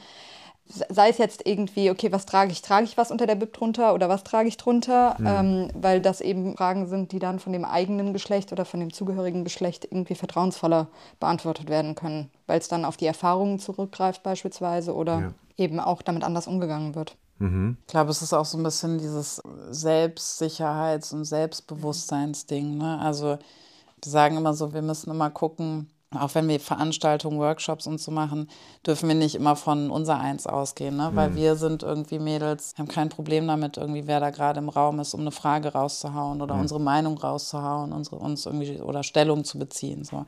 Sei es jetzt irgendwie, okay, was trage ich? Trage ich was unter der Bib drunter oder was trage ich drunter? Ähm, weil das eben Fragen sind, die dann von dem eigenen Geschlecht oder von dem zugehörigen Geschlecht irgendwie vertrauensvoller beantwortet werden können. Weil es dann auf die Erfahrungen zurückgreift beispielsweise oder Ja. eben auch damit anders umgegangen wird. Ich glaube, es ist auch so ein bisschen dieses Selbstsicherheits- und Selbstbewusstseinsding. Ne? Also wir sagen immer so, wir müssen immer gucken, auch wenn wir Veranstaltungen, Workshops und so machen, dürfen wir nicht immer von unser Eins ausgehen, ne? weil wir sind irgendwie Mädels, haben kein Problem damit, irgendwie wer da gerade im Raum ist, um eine Frage rauszuhauen oder unsere Meinung rauszuhauen, unsere, uns irgendwie oder Stellung zu beziehen. So.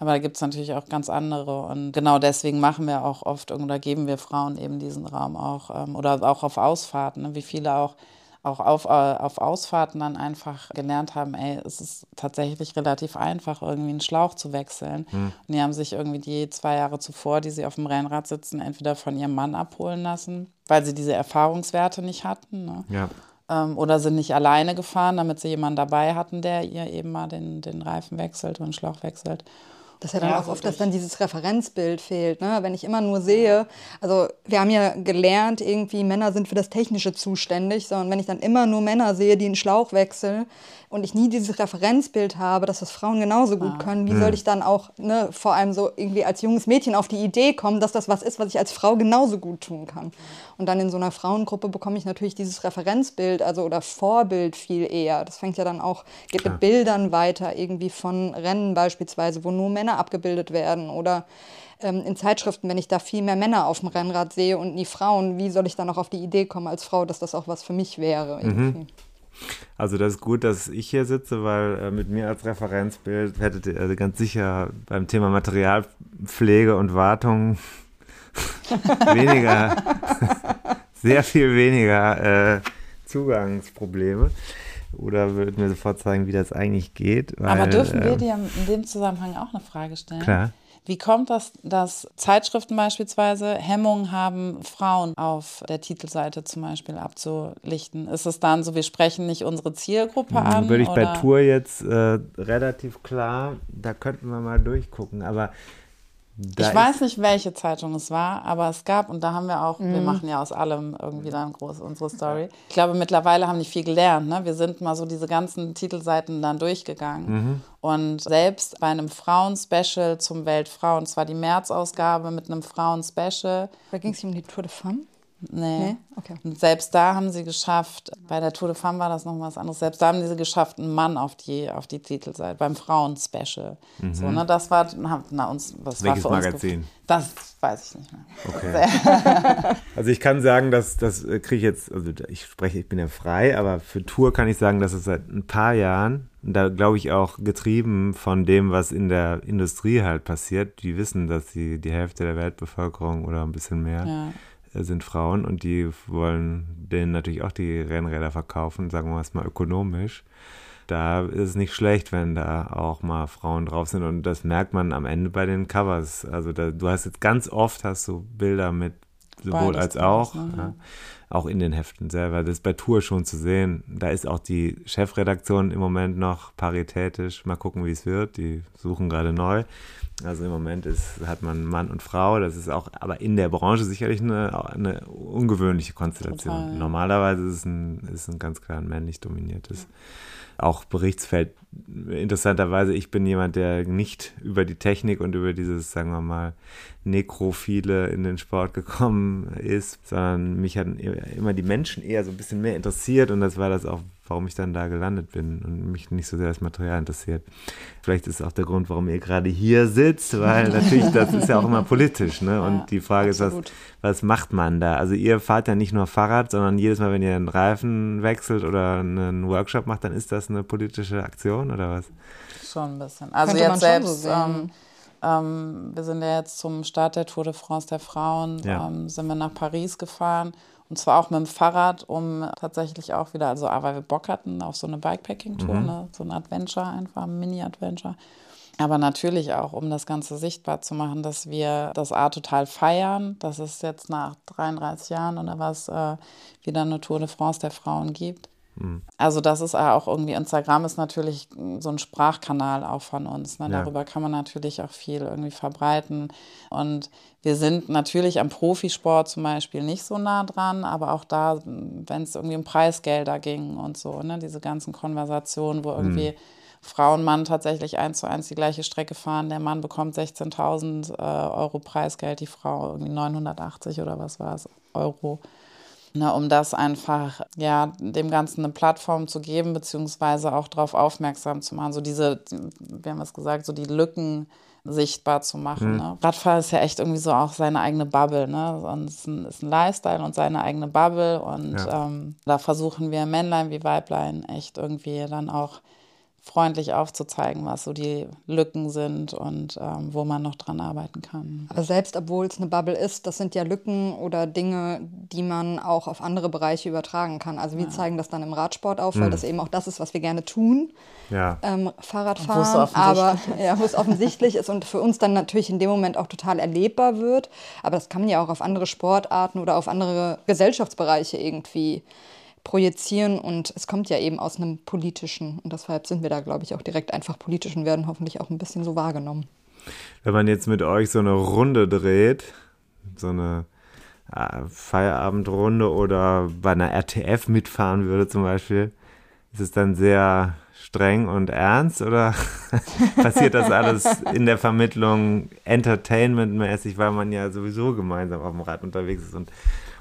Aber da gibt es natürlich auch ganz andere und genau deswegen machen wir auch oft oder geben wir Frauen eben diesen Raum auch ähm, oder auch auf Ausfahrten, ne? wie viele auch auch auf, äh, auf Ausfahrten dann einfach gelernt haben, ey, es ist tatsächlich relativ einfach, irgendwie einen Schlauch zu wechseln. Und die haben sich irgendwie die zwei Jahre zuvor, die sie auf dem Rennrad sitzen, entweder von ihrem Mann abholen lassen, weil sie diese Erfahrungswerte nicht hatten. Ne? Ja. ähm, oder sind nicht alleine gefahren, damit sie jemanden dabei hatten, der ihr eben mal den, den Reifen wechselt und den Schlauch wechselt. Das ist ja dann ja, auch oft, dass dann dieses Referenzbild fehlt. Ne? Wenn ich immer nur sehe, also wir haben ja gelernt, irgendwie Männer sind für das Technische zuständig, sondern wenn ich dann immer nur Männer sehe, die einen Schlauch wechseln, und ich nie dieses Referenzbild habe, dass das Frauen genauso gut ah. können, wie mhm. soll ich dann auch ne, vor allem so irgendwie als junges Mädchen auf die Idee kommen, dass das was ist, was ich als Frau genauso gut tun kann? Und dann in so einer Frauengruppe bekomme ich natürlich dieses Referenzbild, also oder Vorbild viel eher. Das fängt ja dann auch, geht mit Bildern weiter, irgendwie von Rennen beispielsweise, wo nur Männer abgebildet werden oder ähm, in Zeitschriften, wenn ich da viel mehr Männer auf dem Rennrad sehe und nie Frauen, wie soll ich dann auch auf die Idee kommen als Frau, dass das auch was für mich wäre? Mhm. Also das ist gut, dass ich hier sitze, weil äh, mit mir als Referenzbild hättet ihr also ganz sicher beim Thema Materialpflege und Wartung *laughs* weniger, *laughs* sehr viel weniger äh, Zugangsprobleme. Oder würden mir sofort zeigen, wie das eigentlich geht. Weil, Aber dürfen wir äh, dir in dem Zusammenhang auch eine Frage stellen? Klar. Wie kommt das, dass Zeitschriften beispielsweise Hemmungen haben, Frauen auf der Titelseite zum Beispiel abzulichten? Ist es dann so, wir sprechen nicht unsere Zielgruppe hm, an? Würde ich oder? bei Tour jetzt äh, relativ klar, da könnten wir mal durchgucken. Aber da ich weiß nicht, welche Zeitung es war, aber es gab, und da haben wir auch, mhm. wir machen ja aus allem irgendwie dann groß unsere Story. Ich glaube, mittlerweile haben die viel gelernt. Ne? Wir sind mal so diese ganzen Titelseiten dann durchgegangen. Mhm. Und selbst bei einem Frauen-Special zum Weltfrauen, zwar die März-Ausgabe mit einem Frauen-Special. Da ging es um die Tour de Femme? Nee. nee? Okay. Und selbst da haben sie geschafft, bei der Tour de Femme war das noch was anderes, selbst da haben sie geschafft, einen Mann auf die, auf die Titelseite, beim Frauen-Special. Mhm. So, ne, das war, na, uns, was Welches war für Magazin? Das weiß ich nicht mehr. Okay. *laughs* also ich kann sagen, dass das äh, kriege ich jetzt, also ich spreche, ich bin ja frei, aber für Tour kann ich sagen, dass es seit ein paar Jahren, da glaube ich auch getrieben von dem, was in der Industrie halt passiert, die wissen, dass sie die Hälfte der Weltbevölkerung oder ein bisschen mehr ja sind Frauen und die wollen denen natürlich auch die Rennräder verkaufen, sagen wir es mal ökonomisch. Da ist es nicht schlecht, wenn da auch mal Frauen drauf sind und das merkt man am Ende bei den Covers. Also da, du hast jetzt ganz oft hast du Bilder mit sowohl Beides als auch, ne? ja, auch in den Heften selber. Das ist bei Tour schon zu sehen. Da ist auch die Chefredaktion im Moment noch paritätisch. Mal gucken, wie es wird. Die suchen gerade neu. Also im Moment ist, hat man Mann und Frau, das ist auch, aber in der Branche sicherlich eine, eine ungewöhnliche Konstellation. Total, ja. Normalerweise ist es ein, ist ein ganz klar männlich dominiertes. Auch Berichtsfeld. Interessanterweise, ich bin jemand, der nicht über die Technik und über dieses, sagen wir mal, Nekrophile in den Sport gekommen ist, sondern mich hatten immer die Menschen eher so ein bisschen mehr interessiert und das war das auch warum ich dann da gelandet bin und mich nicht so sehr das Material interessiert. Vielleicht ist auch der Grund, warum ihr gerade hier sitzt, weil *laughs* natürlich, das ist ja auch immer politisch, ne? Und ja, die Frage absolut. ist, was, was macht man da? Also ihr fahrt ja nicht nur Fahrrad, sondern jedes Mal, wenn ihr einen Reifen wechselt oder einen Workshop macht, dann ist das eine politische Aktion oder was? Schon ein bisschen. Also Könnte jetzt selbst, so ähm, ähm, wir sind ja jetzt zum Start der Tour de France der Frauen, ja. ähm, sind wir nach Paris gefahren und zwar auch mit dem Fahrrad, um tatsächlich auch wieder, also A, weil wir Bock hatten auf so eine Bikepacking-Tour, mhm. ne? so ein Adventure einfach, ein Mini-Adventure. Aber natürlich auch, um das Ganze sichtbar zu machen, dass wir das A total feiern, dass es jetzt nach 33 Jahren oder was äh, wieder eine Tour de France der Frauen gibt. Mhm. Also das ist auch irgendwie, Instagram ist natürlich so ein Sprachkanal auch von uns. Ne? Darüber ja. kann man natürlich auch viel irgendwie verbreiten. Und wir sind natürlich am Profisport zum Beispiel nicht so nah dran, aber auch da, wenn es irgendwie um Preisgelder ging und so, ne? diese ganzen Konversationen, wo irgendwie mhm. Frau und Mann tatsächlich eins zu eins die gleiche Strecke fahren. Der Mann bekommt 16.000 äh, Euro Preisgeld, die Frau irgendwie 980 oder was war es, Euro. Ne, um das einfach, ja, dem Ganzen eine Plattform zu geben, beziehungsweise auch darauf aufmerksam zu machen. So diese, wir haben es gesagt, so die Lücken sichtbar zu machen. Mhm. Ne? Radfahren ist ja echt irgendwie so auch seine eigene Bubble. Ne? Und es ist ein, ist ein Lifestyle und seine eigene Bubble. Und ja. ähm, da versuchen wir Männlein wie Weiblein echt irgendwie dann auch freundlich aufzuzeigen, was so die Lücken sind und ähm, wo man noch dran arbeiten kann. Aber selbst obwohl es eine Bubble ist, das sind ja Lücken oder Dinge, die man auch auf andere Bereiche übertragen kann. Also wir ja. zeigen das dann im Radsport auf, weil mhm. das eben auch das ist, was wir gerne tun. Ja. Ähm, Fahrradfahren, aber ja, wo es *laughs* offensichtlich ist und für uns dann natürlich in dem Moment auch total erlebbar wird. Aber das kann man ja auch auf andere Sportarten oder auf andere Gesellschaftsbereiche irgendwie projizieren und es kommt ja eben aus einem politischen und deshalb sind wir da, glaube ich, auch direkt einfach politisch und werden hoffentlich auch ein bisschen so wahrgenommen. Wenn man jetzt mit euch so eine Runde dreht, so eine äh, Feierabendrunde oder bei einer RTF mitfahren würde zum Beispiel, ist es dann sehr streng und ernst oder *laughs* passiert das alles in der Vermittlung entertainmentmäßig, weil man ja sowieso gemeinsam auf dem Rad unterwegs ist und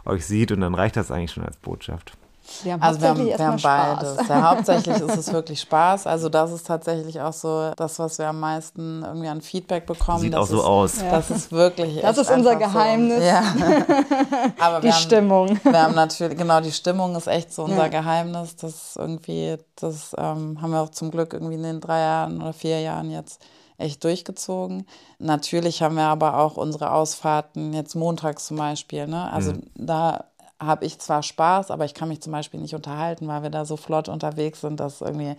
euch sieht und dann reicht das eigentlich schon als Botschaft? Wir haben also wir haben, wir haben beides. Ja, hauptsächlich ist es wirklich Spaß. Also das ist tatsächlich auch so das, was wir am meisten irgendwie an Feedback bekommen. Sieht auch so ist, aus. Ja. Das ist wirklich. Das ist unser Geheimnis. So. Ja. *laughs* Aber die haben, Stimmung. Wir haben natürlich genau die Stimmung ist echt so unser ja. Geheimnis. Das irgendwie, das ähm, haben wir auch zum Glück irgendwie in den drei Jahren oder vier Jahren jetzt echt durchgezogen. Natürlich haben wir aber auch unsere Ausfahrten jetzt montags zum Beispiel. Ne? Also mhm. da habe ich zwar Spaß, aber ich kann mich zum Beispiel nicht unterhalten, weil wir da so flott unterwegs sind, dass irgendwie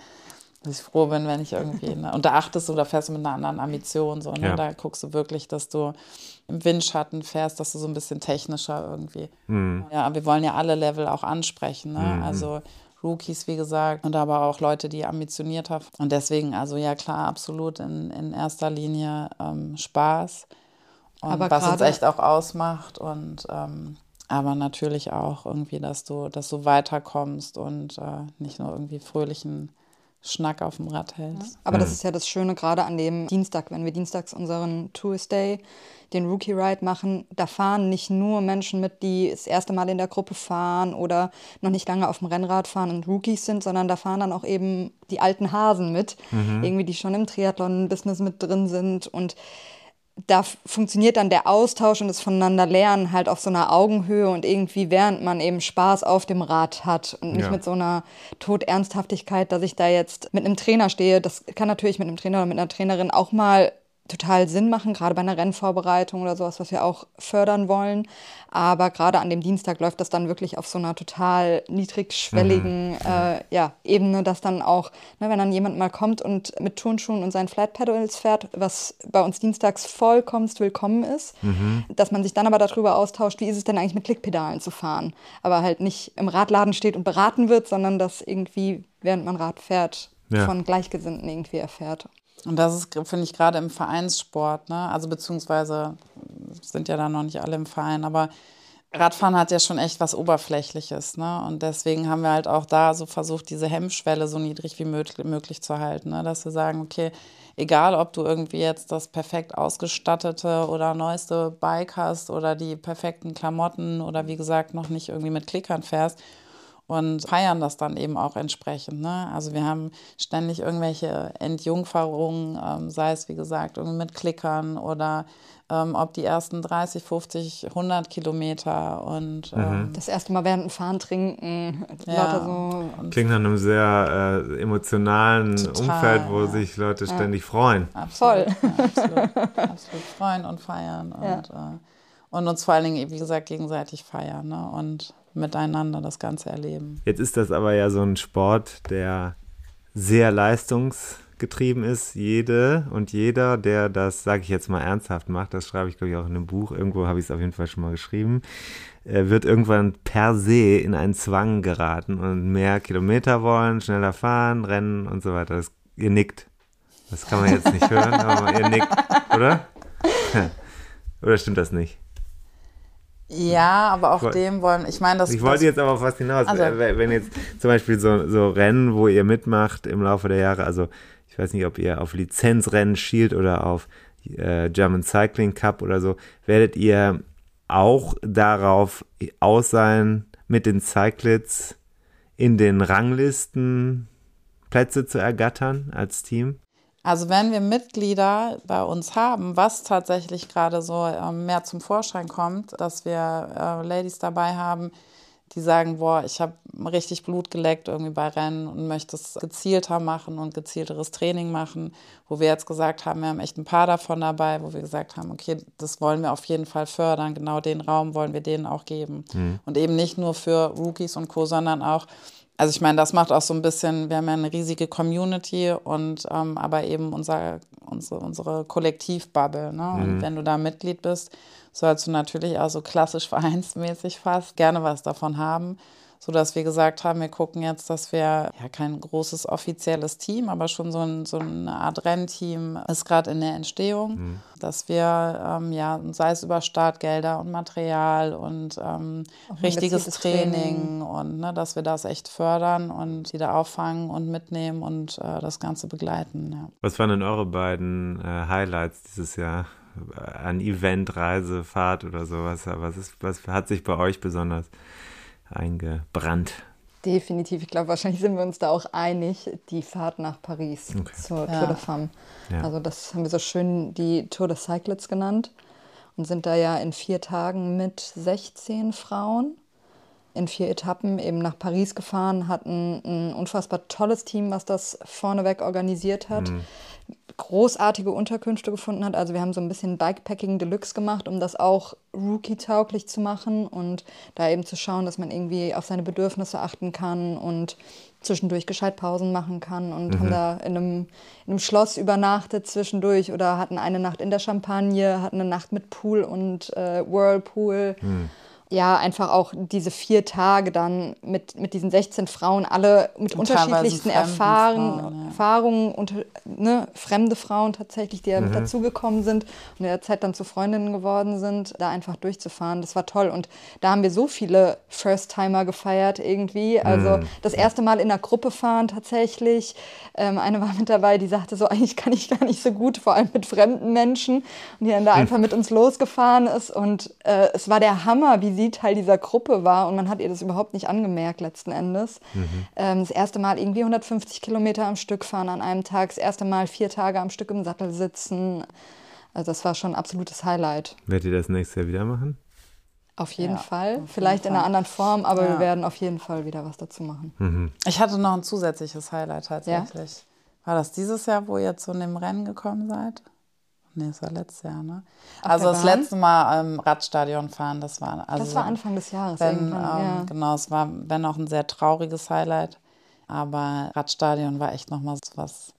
dass ich froh bin, wenn ich irgendwie, ne, und da achtest du, da fährst du mit einer anderen Ambition, so, ne? Ja. da guckst du wirklich, dass du im Windschatten fährst, dass du so ein bisschen technischer irgendwie. Mhm. Ja, wir wollen ja alle Level auch ansprechen, ne? Mhm. also Rookies, wie gesagt, und aber auch Leute, die ambitionierter. Und deswegen, also ja klar, absolut in, in erster Linie ähm, Spaß. Und aber was uns echt auch ausmacht und ähm, aber natürlich auch irgendwie, dass du, dass du weiterkommst und äh, nicht nur irgendwie fröhlichen Schnack auf dem Rad hältst. Ja. Aber mhm. das ist ja das Schöne gerade an dem Dienstag, wenn wir dienstags unseren Tourist Day, den Rookie Ride machen, da fahren nicht nur Menschen mit, die das erste Mal in der Gruppe fahren oder noch nicht lange auf dem Rennrad fahren und Rookies sind, sondern da fahren dann auch eben die alten Hasen mit, mhm. irgendwie die schon im Triathlon-Business mit drin sind und da funktioniert dann der Austausch und das voneinander lernen halt auf so einer Augenhöhe und irgendwie während man eben Spaß auf dem Rad hat und nicht ja. mit so einer Todernsthaftigkeit, dass ich da jetzt mit einem Trainer stehe. Das kann natürlich mit einem Trainer oder mit einer Trainerin auch mal total Sinn machen, gerade bei einer Rennvorbereitung oder sowas, was wir auch fördern wollen. Aber gerade an dem Dienstag läuft das dann wirklich auf so einer total niedrigschwelligen mhm. äh, ja, Ebene, dass dann auch, ne, wenn dann jemand mal kommt und mit Turnschuhen und seinen Flat Pedals fährt, was bei uns dienstags vollkommenst willkommen ist, mhm. dass man sich dann aber darüber austauscht, wie ist es denn eigentlich mit Klickpedalen zu fahren. Aber halt nicht im Radladen steht und beraten wird, sondern dass irgendwie, während man Rad fährt, ja. von Gleichgesinnten irgendwie erfährt. Und das ist, finde ich, gerade im Vereinssport, ne? Also beziehungsweise sind ja da noch nicht alle im Verein, aber Radfahren hat ja schon echt was Oberflächliches, ne? Und deswegen haben wir halt auch da so versucht, diese Hemmschwelle so niedrig wie möglich, zu halten, ne? Dass wir sagen, okay, egal ob du irgendwie jetzt das perfekt ausgestattete oder neueste Bike hast oder die perfekten Klamotten oder wie gesagt noch nicht irgendwie mit Klickern fährst, und feiern das dann eben auch entsprechend. Ne? Also wir haben ständig irgendwelche Entjungferungen, ähm, sei es wie gesagt irgendwie mit Klickern oder ähm, ob die ersten 30, 50, 100 Kilometer und mhm. ähm, das erste Mal während dem Fahren trinken. Ja, so. Klingt nach einem sehr äh, emotionalen Total, Umfeld, wo ja. sich Leute ständig freuen. Absolut, Voll. Ja, absolut, absolut freuen und feiern und, äh, und uns vor allen Dingen, wie gesagt, gegenseitig feiern. Ne? Und miteinander das Ganze erleben. Jetzt ist das aber ja so ein Sport, der sehr leistungsgetrieben ist. Jede und jeder, der das, sage ich jetzt mal ernsthaft macht, das schreibe ich glaube ich auch in einem Buch, irgendwo habe ich es auf jeden Fall schon mal geschrieben, wird irgendwann per se in einen Zwang geraten und mehr Kilometer wollen, schneller fahren, rennen und so weiter. Das, ihr nickt. Das kann man jetzt nicht hören, aber ihr nickt, oder? *laughs* oder stimmt das nicht? Ja, aber auch dem wollen, ich meine, das. Ich wollte das, jetzt aber auf was hinaus. Also, wenn jetzt zum Beispiel so, so Rennen, wo ihr mitmacht im Laufe der Jahre, also ich weiß nicht, ob ihr auf Lizenzrennen schielt oder auf äh, German Cycling Cup oder so, werdet ihr auch darauf aus sein, mit den Cyclists in den Ranglisten Plätze zu ergattern als Team? Also wenn wir Mitglieder bei uns haben, was tatsächlich gerade so ähm, mehr zum Vorschein kommt, dass wir äh, Ladies dabei haben, die sagen, boah, ich habe richtig Blut geleckt irgendwie bei Rennen und möchte es gezielter machen und gezielteres Training machen, wo wir jetzt gesagt haben, wir haben echt ein paar davon dabei, wo wir gesagt haben, okay, das wollen wir auf jeden Fall fördern, genau den Raum wollen wir denen auch geben. Mhm. Und eben nicht nur für Rookies und Co., sondern auch also ich meine, das macht auch so ein bisschen, wir haben ja eine riesige Community und ähm, aber eben unser, unsere, unsere Kollektivbubble. Ne? Mhm. Und wenn du da Mitglied bist, sollst du natürlich auch so klassisch *laughs* vereinsmäßig fast gerne was davon haben. Sodass wir gesagt haben, wir gucken jetzt, dass wir ja kein großes offizielles Team, aber schon so, ein, so eine Art Rennteam ist gerade in der Entstehung, mhm. dass wir ähm, ja, sei es über Startgelder und Material und ähm, richtiges Training, Training, und ne, dass wir das echt fördern und wieder auffangen und mitnehmen und äh, das Ganze begleiten. Ja. Was waren denn eure beiden äh, Highlights dieses Jahr? An Event, Reise, Fahrt oder sowas. Was, ist, was hat sich bei euch besonders eingebrannt. Definitiv. Ich glaube, wahrscheinlich sind wir uns da auch einig, die Fahrt nach Paris okay. zur ja. Tour de Femme. Ja. Also das haben wir so schön die Tour de Cyclets genannt und sind da ja in vier Tagen mit 16 Frauen in vier Etappen eben nach Paris gefahren, hatten ein unfassbar tolles Team, was das vorneweg organisiert hat. Mhm großartige Unterkünfte gefunden hat. Also wir haben so ein bisschen Bikepacking Deluxe gemacht, um das auch Rookie-tauglich zu machen und da eben zu schauen, dass man irgendwie auf seine Bedürfnisse achten kann und zwischendurch gescheit Pausen machen kann und mhm. haben da in einem, in einem Schloss übernachtet zwischendurch oder hatten eine Nacht in der Champagne, hatten eine Nacht mit Pool und äh, Whirlpool. Mhm ja, einfach auch diese vier Tage dann mit, mit diesen 16 Frauen, alle mit und unterschiedlichsten Erfahrungen, Frauen, ja. Erfahrungen unter, ne, fremde Frauen tatsächlich, die ja mhm. mit dazugekommen sind und in der Zeit dann zu Freundinnen geworden sind, da einfach durchzufahren. Das war toll. Und da haben wir so viele First-Timer gefeiert irgendwie. Also mhm. das erste Mal in einer Gruppe fahren tatsächlich. Ähm, eine war mit dabei, die sagte so, *laughs* eigentlich kann ich gar nicht so gut, vor allem mit fremden Menschen. Und die dann da mhm. einfach mit uns losgefahren ist. Und äh, es war der Hammer, wie sie sie Teil dieser Gruppe war und man hat ihr das überhaupt nicht angemerkt letzten Endes. Mhm. Ähm, das erste Mal irgendwie 150 Kilometer am Stück fahren an einem Tag, das erste Mal vier Tage am Stück im Sattel sitzen. Also das war schon ein absolutes Highlight. Werdet ihr das nächstes Jahr wieder machen? Auf jeden ja, Fall. Auf Vielleicht jeden in einer anderen Form, aber ja. wir werden auf jeden Fall wieder was dazu machen. Mhm. Ich hatte noch ein zusätzliches Highlight tatsächlich. Ja? War das dieses Jahr, wo ihr zu einem Rennen gekommen seid? Nee, das war letztes Jahr, ne? Also das letzte Mal ähm, Radstadion fahren, das war also Das war Anfang des Jahres. Wenn, ähm, ja. Genau, es war wenn auch ein sehr trauriges Highlight, aber Radstadion war echt nochmal was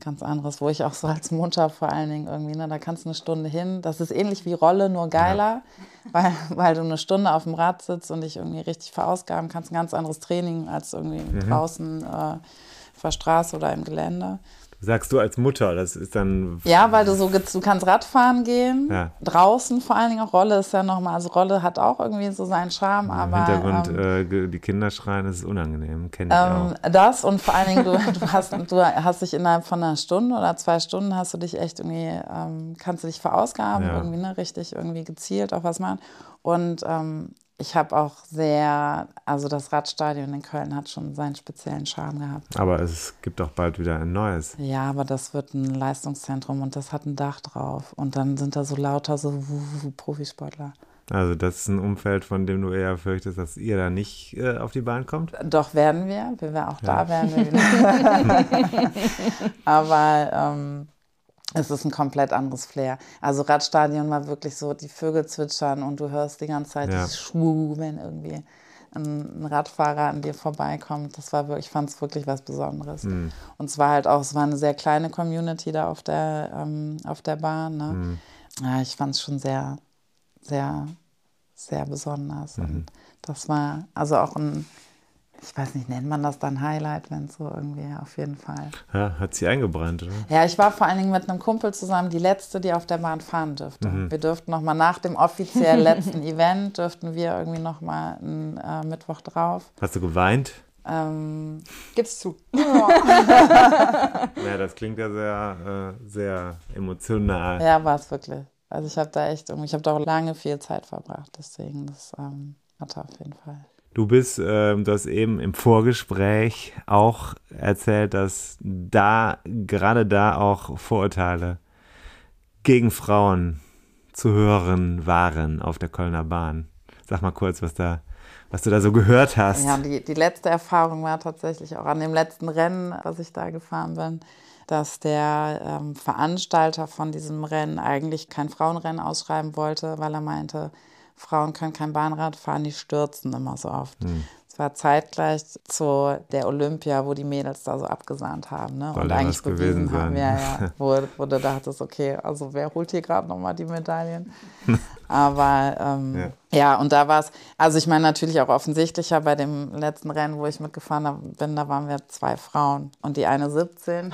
ganz anderes, wo ich auch so als Mutter vor allen Dingen irgendwie, ne, da kannst du eine Stunde hin. Das ist ähnlich wie Rolle, nur geiler, ja. weil, weil du eine Stunde auf dem Rad sitzt und dich irgendwie richtig verausgaben kannst. Ein ganz anderes Training als irgendwie mhm. draußen äh, auf der Straße oder im Gelände. Sagst du als Mutter, das ist dann. Ja, weil du so, du kannst Radfahren gehen, ja. draußen vor allen Dingen auch Rolle ist ja nochmal, also Rolle hat auch irgendwie so seinen Charme, aber. Im Hintergrund ähm, äh, die Kinder schreien, das ist unangenehm, kenne ich ähm, auch. Das und vor allen Dingen, du, *laughs* du, hast, du hast dich innerhalb von einer Stunde oder zwei Stunden hast du dich echt irgendwie, ähm, kannst du dich verausgaben, ja. irgendwie, ne, richtig irgendwie gezielt auf was machen. Und ähm, ich habe auch sehr, also das Radstadion in Köln hat schon seinen speziellen Charme gehabt. Aber es gibt auch bald wieder ein neues. Ja, aber das wird ein Leistungszentrum und das hat ein Dach drauf. Und dann sind da so lauter so Profisportler. Also das ist ein Umfeld, von dem du eher fürchtest, dass ihr da nicht äh, auf die Bahn kommt? Doch, werden wir. Wir werden auch ja. da werden wir. *laughs* *laughs* aber ähm, es ist ein komplett anderes Flair. Also Radstadion war wirklich so, die Vögel zwitschern und du hörst die ganze Zeit ja. dieses Schwu, wenn irgendwie ein Radfahrer an dir vorbeikommt. Das war wirklich, ich fand es wirklich was Besonderes. Mhm. Und es war halt auch, es war eine sehr kleine Community da auf der, ähm, auf der Bahn. Ne? Mhm. Ja, ich fand es schon sehr, sehr, sehr besonders. Mhm. Und das war also auch ein ich weiß nicht, nennt man das dann Highlight, wenn es so irgendwie auf jeden Fall. Ja, hat sie eingebrannt, oder? Ja, ich war vor allen Dingen mit einem Kumpel zusammen, die letzte, die auf der Bahn fahren dürfte. Mhm. Wir dürften nochmal nach dem offiziell letzten *laughs* Event, dürften wir irgendwie nochmal einen äh, Mittwoch drauf. Hast du geweint? Ähm, Gib's zu. ja, *laughs* das klingt ja sehr, äh, sehr emotional. Ja, war es wirklich. Also ich habe da echt, ich habe da auch lange viel Zeit verbracht, deswegen das ähm, hatte auf jeden Fall. Du bist, äh, du hast eben im Vorgespräch auch erzählt, dass da, gerade da auch Vorurteile gegen Frauen zu hören waren auf der Kölner Bahn. Sag mal kurz, was da, was du da so gehört hast. Ja, die, die letzte Erfahrung war tatsächlich auch an dem letzten Rennen, was ich da gefahren bin, dass der ähm, Veranstalter von diesem Rennen eigentlich kein Frauenrennen ausschreiben wollte, weil er meinte, Frauen können kein Bahnrad fahren, die stürzen immer so oft. Hm. Es war zeitgleich zu der Olympia, wo die Mädels da so abgesahnt haben ne? und eigentlich bewiesen haben, ja, ja, *laughs* wo, wo du dachtest, okay, also wer holt hier gerade nochmal die Medaillen? *laughs* Aber ähm, ja. ja. und da war es, also ich meine natürlich auch offensichtlicher bei dem letzten Rennen, wo ich mitgefahren bin, da waren wir zwei Frauen und die eine 17,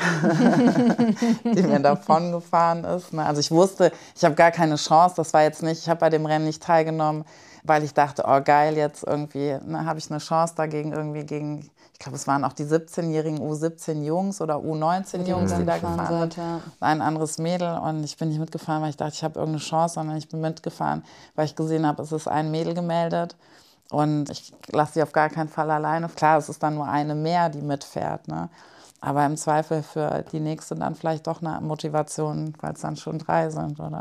*laughs* die mir davon gefahren ist. Ne? Also ich wusste, ich habe gar keine Chance, das war jetzt nicht, ich habe bei dem Rennen nicht teilgenommen, weil ich dachte, oh geil, jetzt irgendwie ne, habe ich eine Chance dagegen irgendwie gegen glaube, es waren auch die 17-jährigen U17 Jungs oder U19 Jungs, die da gefahren sind. Ja. Ein anderes Mädel und ich bin nicht mitgefahren, weil ich dachte, ich habe irgendeine Chance, sondern ich bin mitgefahren, weil ich gesehen habe, es ist ein Mädel gemeldet. Und ich lasse sie auf gar keinen Fall alleine. Klar, es ist dann nur eine mehr, die mitfährt. Ne? Aber im Zweifel für die nächste dann vielleicht doch eine Motivation, weil es dann schon drei sind oder,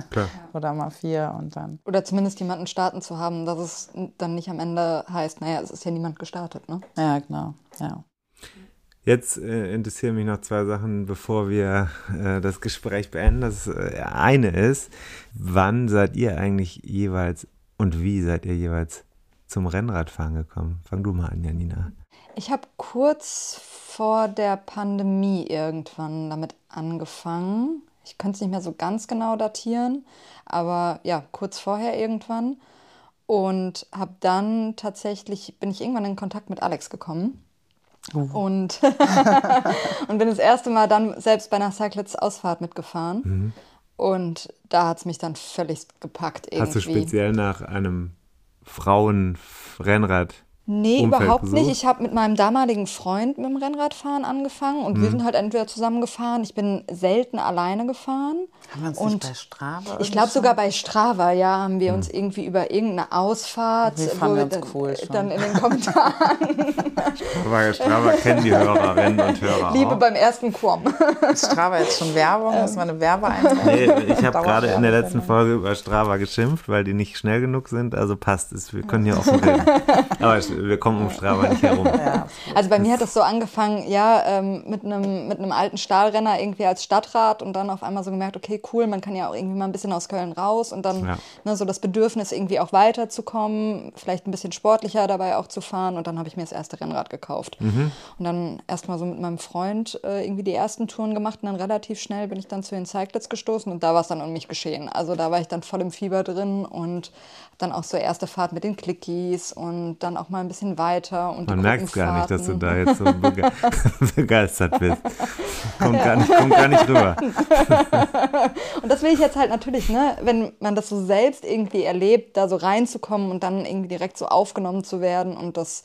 *laughs* oder mal vier und dann. Oder zumindest jemanden starten zu haben, dass es dann nicht am Ende heißt, naja, es ist ja niemand gestartet, ne? Ja, genau, ja. Jetzt äh, interessieren mich noch zwei Sachen, bevor wir äh, das Gespräch beenden. Das äh, eine ist, wann seid ihr eigentlich jeweils und wie seid ihr jeweils zum Rennradfahren gekommen? Fang du mal an, Janina. Ich habe kurz vor der Pandemie irgendwann damit angefangen. Ich könnte es nicht mehr so ganz genau datieren, aber ja, kurz vorher irgendwann. Und habe dann tatsächlich, bin ich irgendwann in Kontakt mit Alex gekommen. Uh. Und, *laughs* und bin das erste Mal dann selbst bei einer Cyclets-Ausfahrt mitgefahren. Mhm. Und da hat es mich dann völlig gepackt. Irgendwie. Hast du speziell nach einem Frauenrennrad Nee, Umfeld überhaupt besucht? nicht. Ich habe mit meinem damaligen Freund mit dem Rennradfahren angefangen und mhm. wir sind halt entweder zusammen gefahren. Ich bin selten alleine gefahren. Haben wir uns und nicht bei Strava? Ich glaube sogar bei Strava, ja, haben wir mhm. uns irgendwie über irgendeine Ausfahrt, wir wo wir dann, cool dann in den Kommentaren. *laughs* Strava, Strava kennen die Hörerinnen und Hörer. Liebe auch. beim ersten Quom. Strava jetzt schon Werbung? Muss man eine Werbeeinblendung? Nee, ich habe gerade in der letzten Folge über Strava geschimpft, weil die nicht schnell genug sind. Also passt es. Wir können hier offen *laughs* reden. Aber wir kommen um Strava nicht herum. *laughs* Ja. Also bei mir hat das so angefangen, ja, ähm, mit einem mit einem alten Stahlrenner irgendwie als Stadtrat und dann auf einmal so gemerkt, okay, cool, man kann ja auch irgendwie mal ein bisschen aus Köln raus und dann ja. ne, so das Bedürfnis irgendwie auch weiterzukommen, vielleicht ein bisschen sportlicher dabei auch zu fahren und dann habe ich mir das erste Rennrad gekauft. Mhm. Und dann erstmal so mit meinem Freund äh, irgendwie die ersten Touren gemacht und dann relativ schnell bin ich dann zu den Cyclets gestoßen und da war es dann um mich geschehen. Also da war ich dann voll im Fieber drin und dann auch so erste Fahrt mit den Clickies und dann auch mal ein bisschen weiter. Und Man merkt gar nicht, dass du da jetzt so bege *laughs* *laughs* begeistert bist. Kommt, ja. gar nicht, kommt gar nicht rüber. *laughs* und das will ich jetzt halt natürlich, ne, wenn man das so selbst irgendwie erlebt, da so reinzukommen und dann irgendwie direkt so aufgenommen zu werden und das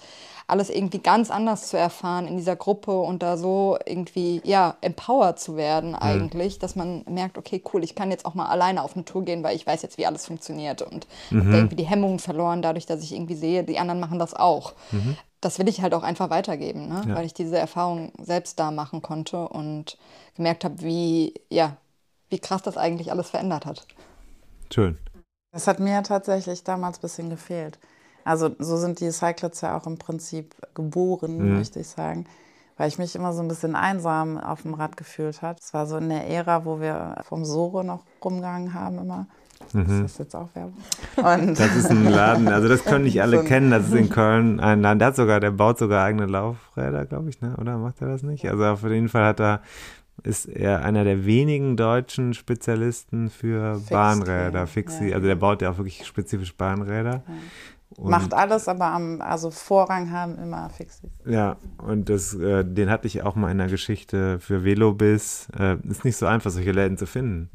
alles irgendwie ganz anders zu erfahren in dieser Gruppe und da so irgendwie, ja, empowered zu werden eigentlich, mhm. dass man merkt, okay, cool, ich kann jetzt auch mal alleine auf eine Tour gehen, weil ich weiß jetzt, wie alles funktioniert und mhm. habe irgendwie die Hemmungen verloren, dadurch, dass ich irgendwie sehe, die anderen machen das auch. Mhm. Das will ich halt auch einfach weitergeben, ne? Ja. weil ich diese Erfahrung selbst da machen konnte und gemerkt habe, wie, ja, wie krass das eigentlich alles verändert hat. Schön. Das hat mir tatsächlich damals ein bisschen gefehlt. Also so sind die Cyclets ja auch im Prinzip geboren, mhm. möchte ich sagen. Weil ich mich immer so ein bisschen einsam auf dem Rad gefühlt habe. Es war so in der Ära, wo wir vom Soro noch rumgegangen haben immer. Mhm. Ist das jetzt auch Werbung? Und das ist ein Laden, also das können nicht *laughs* alle so kennen. Das ist in Köln ein Laden. Der hat sogar, der baut sogar eigene Laufräder, glaube ich, ne? oder macht er das nicht? Also auf jeden Fall hat er ist er einer der wenigen deutschen Spezialisten für Fixed, Bahnräder, Fixie. Ja. Also der baut ja auch wirklich spezifisch Bahnräder. Ja. Und Macht alles, aber am also Vorrang haben immer Fixie. Ja, und das, äh, den hatte ich auch mal in der Geschichte für Velobis. Äh, ist nicht so einfach, solche Läden zu finden.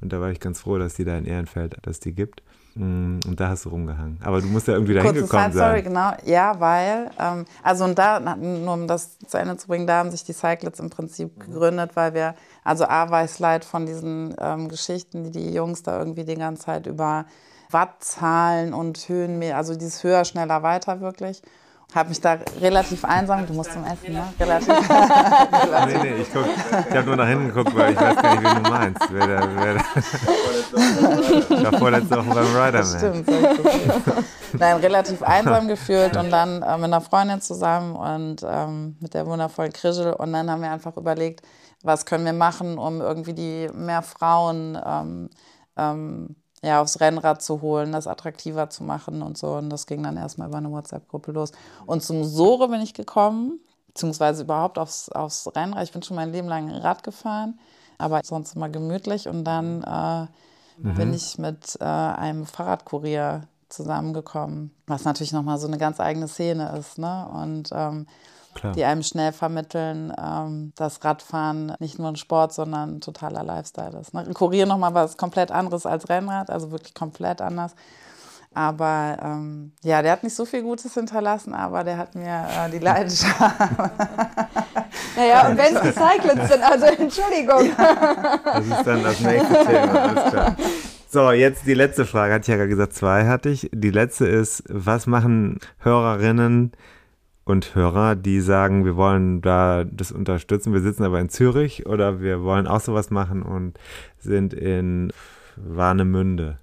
Und da war ich ganz froh, dass die da in Ehrenfeld, dass die gibt. Mm, und da hast du rumgehangen. Aber du musst ja irgendwie da hingekommen sein. Sorry, genau. Ja, weil, ähm, also und da, nur um das zu Ende zu bringen, da haben sich die Cyclets im Prinzip gegründet, weil wir, also A war ich leid von diesen ähm, Geschichten, die die Jungs da irgendwie die ganze Zeit über Wattzahlen und Höhenmeter, also dieses höher, schneller, weiter wirklich. Habe mich da relativ einsam, du musst zum Essen, ne? Relativ. *laughs* nee, nee, ich, guck, ich habe nur nach hinten geguckt, weil ich weiß gar nicht, wen du meinst. Wer der, wer der ich war vorletzte Woche beim Rider, Stimmt, Nein, relativ einsam gefühlt und dann äh, mit einer Freundin zusammen und ähm, mit der wundervollen Krischel. Und dann haben wir einfach überlegt, was können wir machen, um irgendwie die mehr Frauen ähm, ähm, ja, aufs Rennrad zu holen, das attraktiver zu machen und so. Und das ging dann erstmal über eine WhatsApp-Gruppe los. Und zum Sore bin ich gekommen, beziehungsweise überhaupt aufs, aufs Rennrad. Ich bin schon mein Leben lang Rad gefahren, aber sonst immer gemütlich. Und dann äh, mhm. bin ich mit äh, einem Fahrradkurier zusammengekommen, was natürlich nochmal so eine ganz eigene Szene ist. Ne? Und ähm, die einem schnell vermitteln, ähm, dass Radfahren nicht nur ein Sport, sondern ein totaler Lifestyle ist. Ne? Ein Kurier nochmal was komplett anderes als Rennrad, also wirklich komplett anders. Aber ähm, ja, der hat nicht so viel Gutes hinterlassen, aber der hat mir äh, die Leidenschaft. *laughs* naja, und wenn es Recycled sind, also *laughs* Entschuldigung. Das ist dann das nächste Thema, alles klar. So, jetzt die letzte Frage. Hatte ich ja gerade gesagt, zwei hatte ich. Die letzte ist, was machen Hörerinnen und Hörer, die sagen, wir wollen da das unterstützen, wir sitzen aber in Zürich oder wir wollen auch sowas machen und sind in Warnemünde?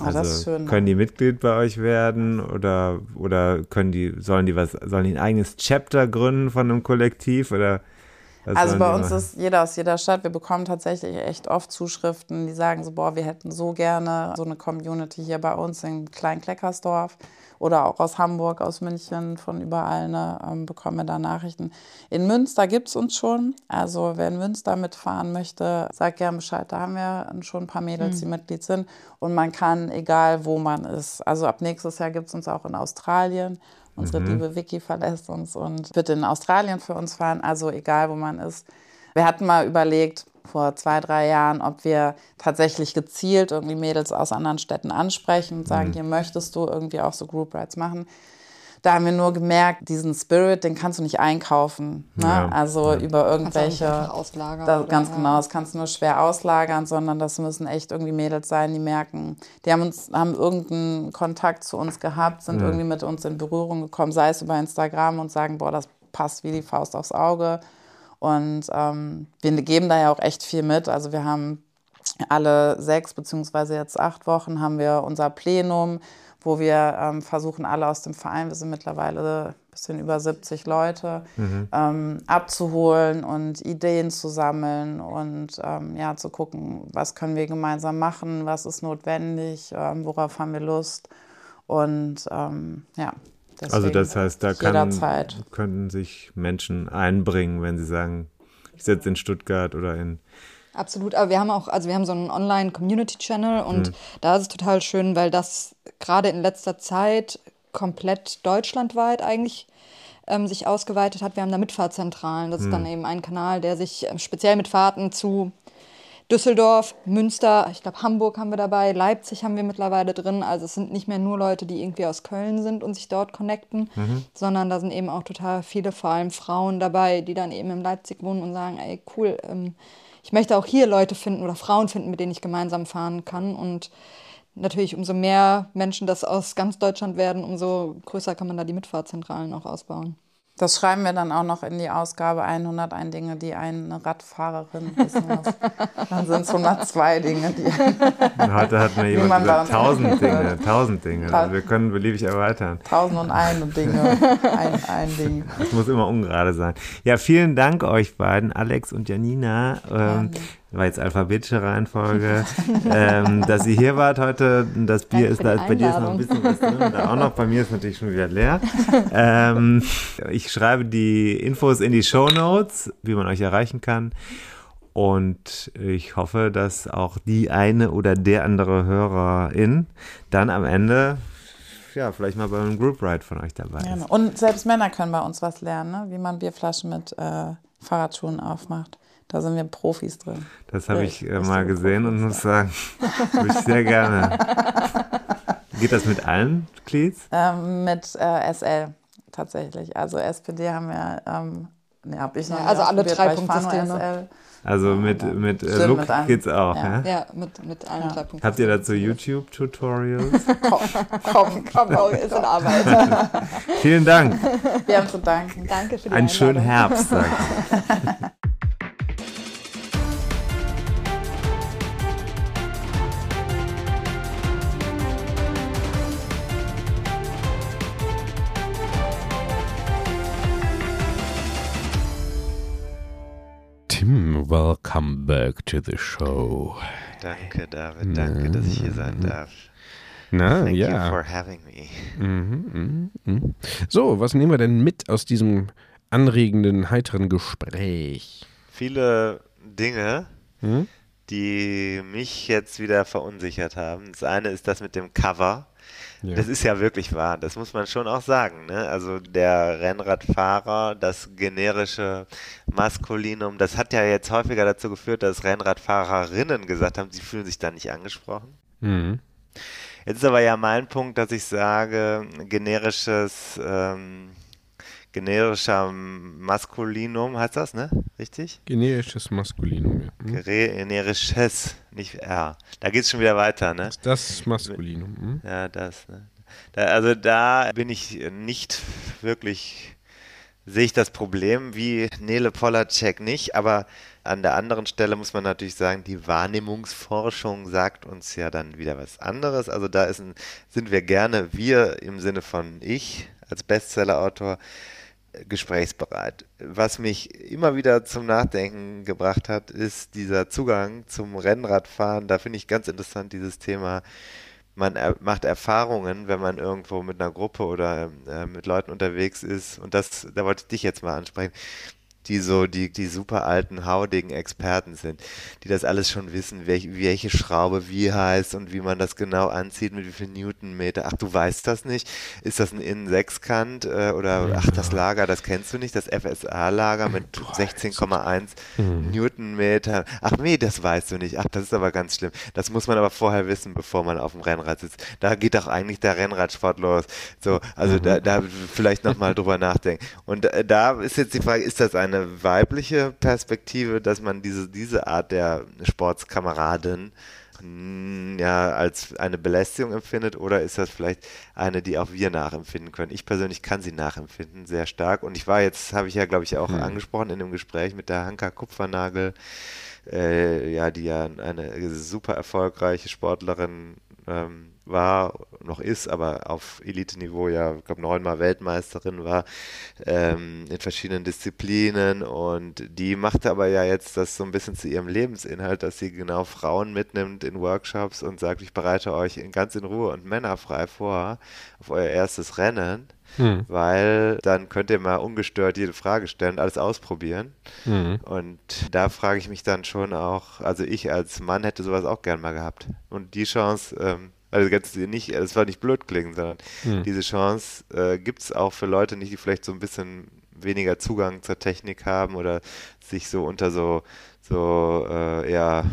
Ah, also oh, können die Mitglied bei euch werden oder oder können die sollen die was sollen die ein eigenes Chapter gründen von einem Kollektiv oder also bei uns ist jeder aus jeder Stadt. Wir bekommen tatsächlich echt oft Zuschriften, die sagen so, boah, wir hätten so gerne so eine Community hier bei uns in Klein-Kleckersdorf oder auch aus Hamburg, aus München, von überall ne, ähm, bekommen wir da Nachrichten. In Münster gibt es uns schon. Also wer in Münster mitfahren möchte, sagt gerne Bescheid. Da haben wir schon ein paar Mädels, mhm. die Mitglied sind. Und man kann, egal wo man ist. Also ab nächstes Jahr gibt es uns auch in Australien. Unsere mhm. liebe Vicky verlässt uns und wird in Australien für uns fahren. Also egal, wo man ist. Wir hatten mal überlegt, vor zwei, drei Jahren, ob wir tatsächlich gezielt irgendwie Mädels aus anderen Städten ansprechen und sagen, mhm. hier möchtest du irgendwie auch so Group Rides machen. Da haben wir nur gemerkt, diesen Spirit, den kannst du nicht einkaufen. Ne? Ja. Also ja. über irgendwelche. Auslagern. Da, ganz ja. genau, das kannst du nur schwer auslagern, sondern das müssen echt irgendwie Mädels sein, die merken, die haben uns, haben irgendeinen Kontakt zu uns gehabt, sind irgendwie mit uns in Berührung gekommen, sei es über Instagram und sagen, boah, das passt wie die Faust aufs Auge. Und ähm, wir geben da ja auch echt viel mit. Also wir haben alle sechs beziehungsweise jetzt acht Wochen haben wir unser Plenum, wo wir ähm, versuchen, alle aus dem Verein, wir sind mittlerweile ein bisschen über 70 Leute, mhm. ähm, abzuholen und Ideen zu sammeln und ähm, ja, zu gucken, was können wir gemeinsam machen, was ist notwendig, ähm, worauf haben wir Lust. Und ähm, ja, Deswegen also das heißt, da kann, können sich Menschen einbringen, wenn sie sagen, ich sitze in Stuttgart oder in Absolut, aber wir haben auch, also wir haben so einen Online-Community-Channel und mhm. da ist es total schön, weil das gerade in letzter Zeit komplett deutschlandweit eigentlich ähm, sich ausgeweitet hat. Wir haben da Mitfahrzentralen. Das mhm. ist dann eben ein Kanal, der sich ähm, speziell mit Fahrten zu Düsseldorf, Münster, ich glaube Hamburg haben wir dabei, Leipzig haben wir mittlerweile drin. Also es sind nicht mehr nur Leute, die irgendwie aus Köln sind und sich dort connecten, mhm. sondern da sind eben auch total viele, vor allem Frauen dabei, die dann eben in Leipzig wohnen und sagen, ey cool, ähm, ich möchte auch hier Leute finden oder Frauen finden, mit denen ich gemeinsam fahren kann. Und natürlich, umso mehr Menschen das aus ganz Deutschland werden, umso größer kann man da die Mitfahrzentralen auch ausbauen. Das schreiben wir dann auch noch in die Ausgabe 101 Dinge, die eine Radfahrerin wissen muss. *laughs* dann sind es 102 Dinge, die. *laughs* Heute hat mir jemand gesagt, 1000 Dinge, 1000 Dinge. Also wir können beliebig erweitern. 1001 Dinge, *laughs* ein, ein Ding. Das muss immer ungerade sein. Ja, vielen Dank euch beiden, Alex und Janina. Ähm, war jetzt alphabetische Reihenfolge, ähm, dass ihr hier wart heute. Das Bier ist da, bei dir ist noch ein bisschen was drin, da auch noch. Bei mir ist natürlich schon wieder leer. Ähm, ich schreibe die Infos in die Show Notes, wie man euch erreichen kann. Und ich hoffe, dass auch die eine oder der andere Hörerin dann am Ende ja, vielleicht mal beim Group Ride von euch dabei ist. Und selbst Männer können bei uns was lernen, ne? wie man Bierflaschen mit äh, Fahrradschuhen aufmacht. Da sind wir Profis drin. Das habe ich äh, mal gesehen Profis, und muss sagen, würde ich sehr gerne. *laughs* Geht das mit allen Cleats? Ähm, mit äh, SL tatsächlich. Also SPD haben wir, ähm, ne, habe ich noch ja, Also alle drei Punktsysteme. Also mit, mit äh, Look mit geht's auch, ja? Ja, ja mit, mit allen ja. drei Punkten. Habt ihr dazu YouTube-Tutorials? *laughs* komm, komm, komm, ist in Arbeit. Vielen Dank. Wir haben zu danken. Danke für die Einen schönen Herbst, sag ich. *laughs* Tim, welcome back to the show. Danke, David. Danke, dass ich hier sein darf. Na, Thank ja. you for having me. Mhm, mh, mh. So, was nehmen wir denn mit aus diesem anregenden, heiteren Gespräch? Viele Dinge. Hm? die mich jetzt wieder verunsichert haben. Das eine ist das mit dem Cover. Ja. Das ist ja wirklich wahr, das muss man schon auch sagen. Ne? Also der Rennradfahrer, das generische Maskulinum, das hat ja jetzt häufiger dazu geführt, dass Rennradfahrerinnen gesagt haben, sie fühlen sich da nicht angesprochen. Mhm. Jetzt ist aber ja mein Punkt, dass ich sage, generisches ähm, generischer Maskulinum heißt das, ne? Richtig? Generisches Maskulinum, ja. Hm? Generisches, nicht R. Da geht es schon wieder weiter, ne? Das Maskulinum. Hm? Ja, das, ne? Da, also da bin ich nicht wirklich, sehe ich das Problem wie Nele Polacek nicht, aber an der anderen Stelle muss man natürlich sagen, die Wahrnehmungsforschung sagt uns ja dann wieder was anderes. Also da ein, sind wir gerne, wir im Sinne von ich als Bestsellerautor, gesprächsbereit. Was mich immer wieder zum Nachdenken gebracht hat, ist dieser Zugang zum Rennradfahren. Da finde ich ganz interessant dieses Thema. Man er macht Erfahrungen, wenn man irgendwo mit einer Gruppe oder äh, mit Leuten unterwegs ist. Und das, da wollte ich dich jetzt mal ansprechen die so die, die super alten, haudigen Experten sind, die das alles schon wissen, welch, welche Schraube wie heißt und wie man das genau anzieht, mit wie viel Newtonmeter. Ach, du weißt das nicht? Ist das ein Innensechskant äh, oder ach, das Lager, das kennst du nicht, das FSA-Lager mit 16,1 hm. Newtonmeter. Ach nee, das weißt du nicht. Ach, das ist aber ganz schlimm. Das muss man aber vorher wissen, bevor man auf dem Rennrad sitzt. Da geht doch eigentlich der Rennradsport los. So, also mhm. da, da vielleicht nochmal drüber nachdenken. Und äh, da ist jetzt die Frage, ist das eine eine weibliche Perspektive, dass man diese, diese Art der Sportskameradin hm, ja, als eine Belästigung empfindet oder ist das vielleicht eine, die auch wir nachempfinden können? Ich persönlich kann sie nachempfinden, sehr stark. Und ich war jetzt, habe ich ja, glaube ich, auch hm. angesprochen in dem Gespräch mit der Hanka Kupfernagel, äh, ja, die ja eine super erfolgreiche Sportlerin ähm, war, noch ist, aber auf Elite-Niveau ja, ich glaube, neunmal Weltmeisterin war ähm, in verschiedenen Disziplinen und die machte aber ja jetzt das so ein bisschen zu ihrem Lebensinhalt, dass sie genau Frauen mitnimmt in Workshops und sagt, ich bereite euch in ganz in Ruhe und männerfrei vor auf euer erstes Rennen. Hm. Weil dann könnt ihr mal ungestört jede Frage stellen, alles ausprobieren. Hm. Und da frage ich mich dann schon auch, also ich als Mann hätte sowas auch gern mal gehabt. Und die Chance ähm, also ganz nicht, es war nicht blöd klingen, sondern hm. diese Chance äh, gibt es auch für Leute nicht, die vielleicht so ein bisschen weniger Zugang zur Technik haben oder sich so unter so, so äh, eher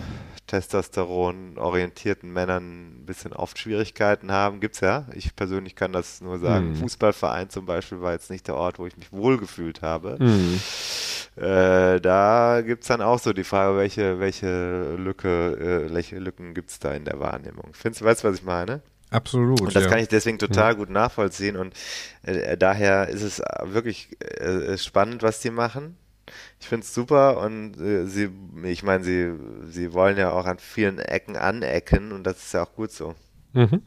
Testosteron-orientierten Männern ein bisschen oft Schwierigkeiten haben. Gibt's ja. Ich persönlich kann das nur sagen. Hm. Fußballverein zum Beispiel war jetzt nicht der Ort, wo ich mich wohlgefühlt habe. Hm. Äh, da gibt es dann auch so die Frage, welche, welche Lücke, äh, welche Lücken gibt es da in der Wahrnehmung? Findest du, weißt du, was ich meine? Absolut. Und das ja. kann ich deswegen total ja. gut nachvollziehen. Und äh, daher ist es wirklich äh, spannend, was die machen. Ich finde es super und äh, sie, ich meine, sie, sie wollen ja auch an vielen Ecken anecken und das ist ja auch gut so. Mhm.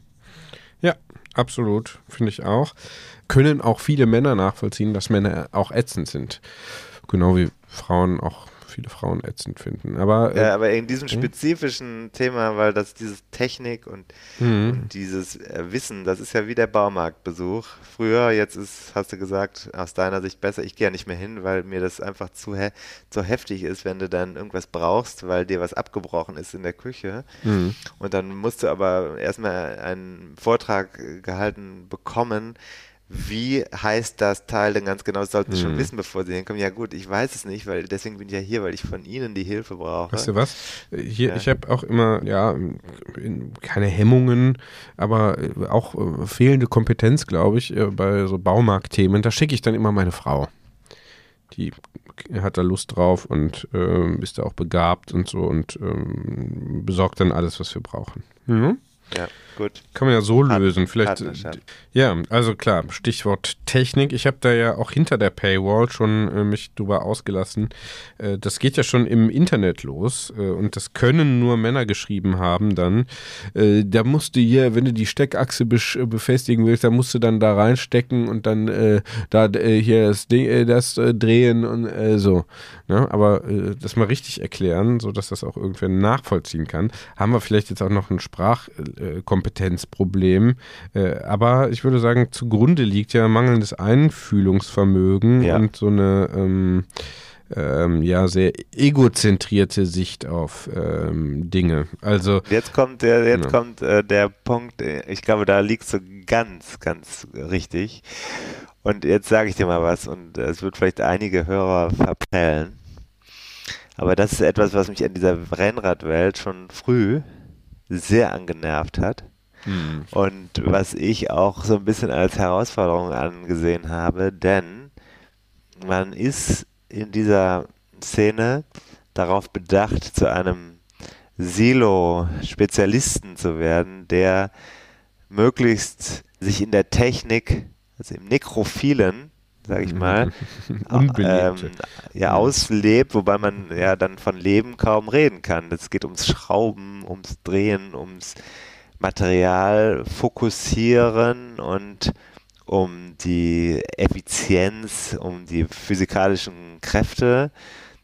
Ja, absolut, finde ich auch. Können auch viele Männer nachvollziehen, dass Männer auch ätzend sind. Genau wie Frauen auch viele Frauen ätzend finden. Aber, äh, ja, aber in diesem hm? spezifischen Thema, weil das dieses Technik und, mhm. und dieses äh, Wissen, das ist ja wie der Baumarktbesuch. Früher, jetzt ist, hast du gesagt, aus deiner Sicht besser, ich gehe ja nicht mehr hin, weil mir das einfach zu, he zu heftig ist, wenn du dann irgendwas brauchst, weil dir was abgebrochen ist in der Küche. Mhm. Und dann musst du aber erstmal einen Vortrag gehalten bekommen, wie heißt das Teil denn ganz genau? Das sollten Sie hm. schon wissen, bevor Sie hinkommen. Ja gut, ich weiß es nicht, weil deswegen bin ich ja hier, weil ich von Ihnen die Hilfe brauche. Weißt du was? Hier, ja. ich habe auch immer, ja, keine Hemmungen, aber äh, auch äh, fehlende Kompetenz, glaube ich, äh, bei so Baumarktthemen. Da schicke ich dann immer meine Frau. Die hat da Lust drauf und äh, ist da auch begabt und so und ähm, besorgt dann alles, was wir brauchen. Mhm. Ja, gut. Kann man ja so lösen. Vielleicht. Ja, also klar, Stichwort Technik. Ich habe da ja auch hinter der Paywall schon äh, mich drüber ausgelassen. Äh, das geht ja schon im Internet los äh, und das können nur Männer geschrieben haben dann. Äh, da musst du hier, wenn du die Steckachse äh, befestigen willst, da musst du dann da reinstecken und dann äh, da hier das, Ding, das drehen und so. Ne? Aber das mal richtig erklären, sodass das auch irgendwer nachvollziehen kann. Haben wir vielleicht jetzt auch noch einen Sprach Kompetenzproblem. Äh, aber ich würde sagen, zugrunde liegt ja mangelndes Einfühlungsvermögen ja. und so eine ähm, ähm, ja sehr egozentrierte Sicht auf ähm, Dinge. Also jetzt kommt der, jetzt ja. kommt äh, der Punkt. Ich glaube, da liegst du ganz, ganz richtig. Und jetzt sage ich dir mal was und es wird vielleicht einige Hörer verprellen. Aber das ist etwas, was mich in dieser Rennradwelt schon früh sehr angenervt hat. Hm. Und was ich auch so ein bisschen als Herausforderung angesehen habe, denn man ist in dieser Szene darauf bedacht, zu einem Silo-Spezialisten zu werden, der möglichst sich in der Technik, also im Nekrophilen, sage ich mal, *laughs* ähm, ja, auslebt, wobei man ja dann von Leben kaum reden kann. Es geht ums Schrauben, ums Drehen, ums Material fokussieren und um die Effizienz, um die physikalischen Kräfte.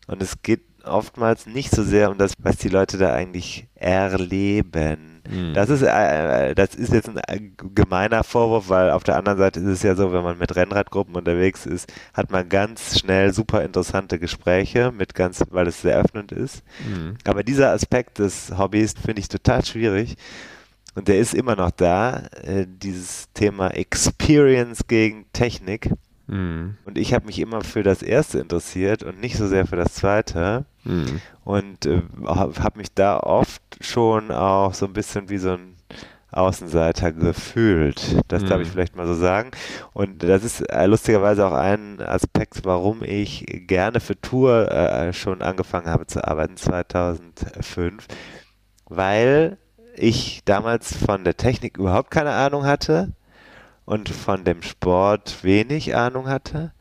Und es geht oftmals nicht so sehr um das, was die Leute da eigentlich erleben. Mhm. Das ist, äh, das ist jetzt ein äh, gemeiner Vorwurf, weil auf der anderen Seite ist es ja so, wenn man mit Rennradgruppen unterwegs ist, hat man ganz schnell super interessante Gespräche, mit ganz, weil es sehr öffnend ist. Mhm. Aber dieser Aspekt des Hobbys finde ich total schwierig. Und der ist immer noch da, äh, dieses Thema Experience gegen Technik. Mhm. Und ich habe mich immer für das erste interessiert und nicht so sehr für das zweite. Mhm. Und äh, habe mich da oft schon auch so ein bisschen wie so ein Außenseiter gefühlt. Das darf Mhm. ich vielleicht mal so sagen. Und das ist äh, lustigerweise auch ein Aspekt, warum ich gerne für Tour äh, schon angefangen habe zu arbeiten, 2005. Weil ich damals von der Technik überhaupt keine Ahnung hatte und von dem Sport wenig Ahnung hatte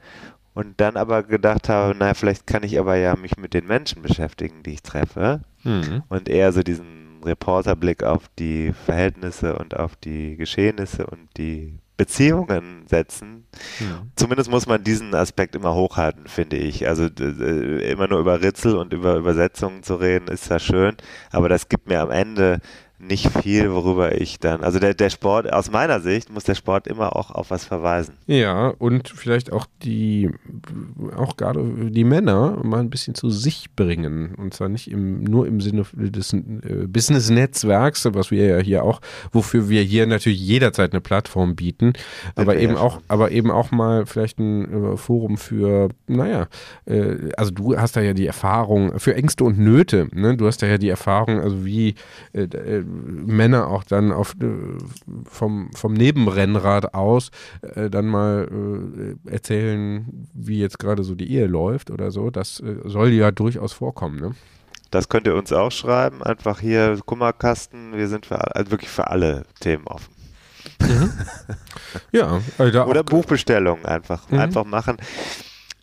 und dann aber gedacht habe, na, vielleicht kann ich aber ja mich mit den Menschen beschäftigen, die ich treffe Mhm. und eher so diesen Reporterblick auf die Verhältnisse und auf die Geschehnisse und die Beziehungen setzen. Mhm. Zumindest muss man diesen Aspekt immer hochhalten, finde ich. Also immer nur über Ritzel und über Übersetzungen zu reden, ist ja schön, aber das gibt mir am Ende nicht viel, worüber ich dann, also der, der Sport, aus meiner Sicht muss der Sport immer auch auf was verweisen. Ja, und vielleicht auch die, auch gerade die Männer mal ein bisschen zu sich bringen. Und zwar nicht im, nur im Sinne des äh, Business-Netzwerks, was wir ja hier auch, wofür wir hier natürlich jederzeit eine Plattform bieten, aber wir eben ja auch, aber eben auch mal vielleicht ein äh, Forum für, naja, äh, also du hast da ja die Erfahrung für Ängste und Nöte, ne? Du hast da ja die Erfahrung, also wie äh, äh, Männer auch dann auf äh, vom, vom Nebenrennrad aus äh, dann mal äh, erzählen, wie jetzt gerade so die Ehe läuft oder so. Das äh, soll ja durchaus vorkommen, ne? Das könnt ihr uns auch schreiben. Einfach hier Kummerkasten. Wir sind für, also wirklich für alle Themen offen. *laughs* Ja, also Oder Buchbestellungen einfach, Mhm. einfach machen.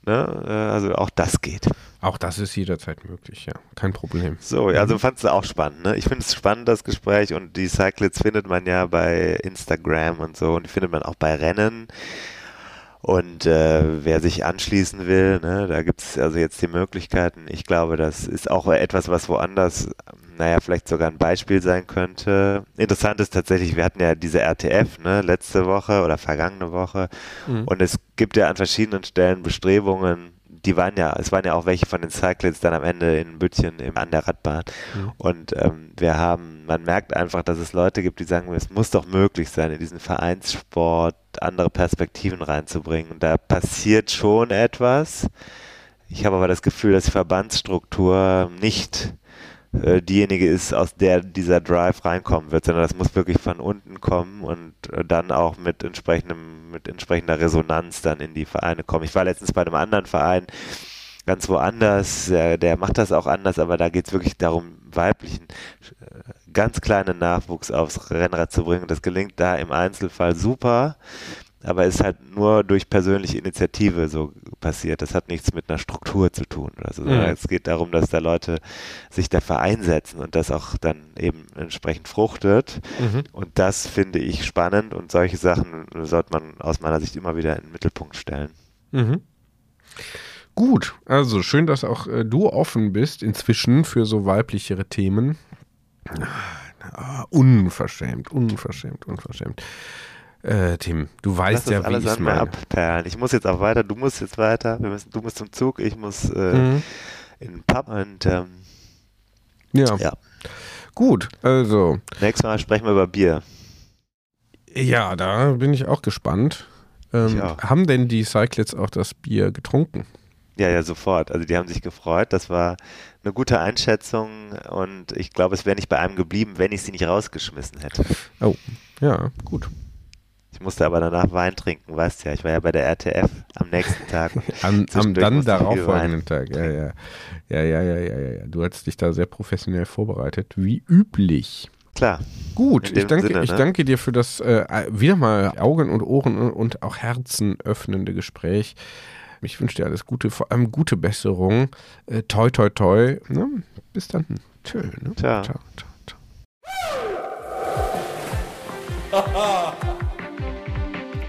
Ne? Äh, Also auch das geht. Auch das ist jederzeit möglich, ja. Kein Problem. So, ja, also fandst du auch spannend, ne? Ich finde es spannend, das Gespräch und die Cyclists findet man ja bei Instagram und so und die findet man auch bei Rennen. Und äh, wer sich anschließen will, ne, da gibt es also jetzt die Möglichkeiten. Ich glaube, das ist auch etwas, was woanders, naja, vielleicht sogar ein Beispiel sein könnte. Interessant ist tatsächlich, wir hatten ja diese RTF, ne, letzte Woche oder vergangene Woche. Mhm. Und es gibt ja an verschiedenen Stellen Bestrebungen, die waren ja, es waren ja auch welche von den Cyclists dann am Ende in Büttchen im, an der Radbahn. Mhm. Und ähm, wir haben, man merkt einfach, dass es Leute gibt, die sagen, es muss doch möglich sein, in diesen Vereinssport andere Perspektiven reinzubringen. Und da passiert schon etwas. Ich habe aber das Gefühl, dass die Verbandsstruktur nicht äh, diejenige ist, aus der dieser Drive reinkommen wird, sondern das muss wirklich von unten kommen und äh, dann auch mit entsprechendem, mit entsprechender Resonanz dann in die Vereine kommen. Ich war letztens bei einem anderen Verein ganz woanders, der, der macht das auch anders, aber da geht es wirklich darum, weiblichen, äh, ganz kleinen Nachwuchs aufs Rennrad zu bringen. Das gelingt da im Einzelfall super, aber ist halt nur durch persönliche Initiative so passiert. Das hat nichts mit einer Struktur zu tun oder so. Mhm. Es geht darum, dass da Leute sich dafür einsetzen und das auch dann eben entsprechend fruchtet. Mhm. Und das finde ich spannend und solche Sachen sollte man aus meiner Sicht immer wieder in den Mittelpunkt stellen. Mhm. Gut, also schön, dass auch äh, du offen bist inzwischen für so weiblichere Themen. Ah, unverschämt, unverschämt, unverschämt. Äh, Tim, du weißt Lass ja, das wie ich meine. abperlen. Ich muss jetzt auch weiter, du musst jetzt weiter, wir müssen, du musst zum Zug, ich muss äh, Mhm. in den Pub und ähm, Ja. ja. Gut, also, Nächstes Mal sprechen wir über Bier. ja, da bin ich auch gespannt. Ähm, Ich auch. haben denn die Cyclists auch das Bier getrunken? Ja, ja, sofort. Also die haben sich gefreut. Das war eine gute Einschätzung und ich glaube, es wäre nicht bei einem geblieben, wenn ich sie nicht rausgeschmissen hätte. Ja, gut. Ich musste aber danach Wein trinken, weißt ja. Ich war ja bei der RTF am nächsten Tag. *laughs* Am, am dann ich darauffolgenden Tag. Ja, ja. Ja, ja, ja, ja, ja, ja. Du hast dich da sehr professionell vorbereitet, wie üblich. Klar. Gut, ich danke, Sinne, ich ne? danke dir für das äh, wieder mal Augen und Ohren und auch Herzen öffnende Gespräch. Ich wünsche dir alles Gute, vor allem gute Besserung. Äh, toi, toi, toi. Ne? Bis dann. Tschö. Ne? Ciao. ciao, ciao, ciao. *laughs*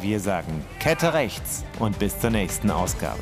Wir sagen Kette rechts und bis zur nächsten Ausgabe.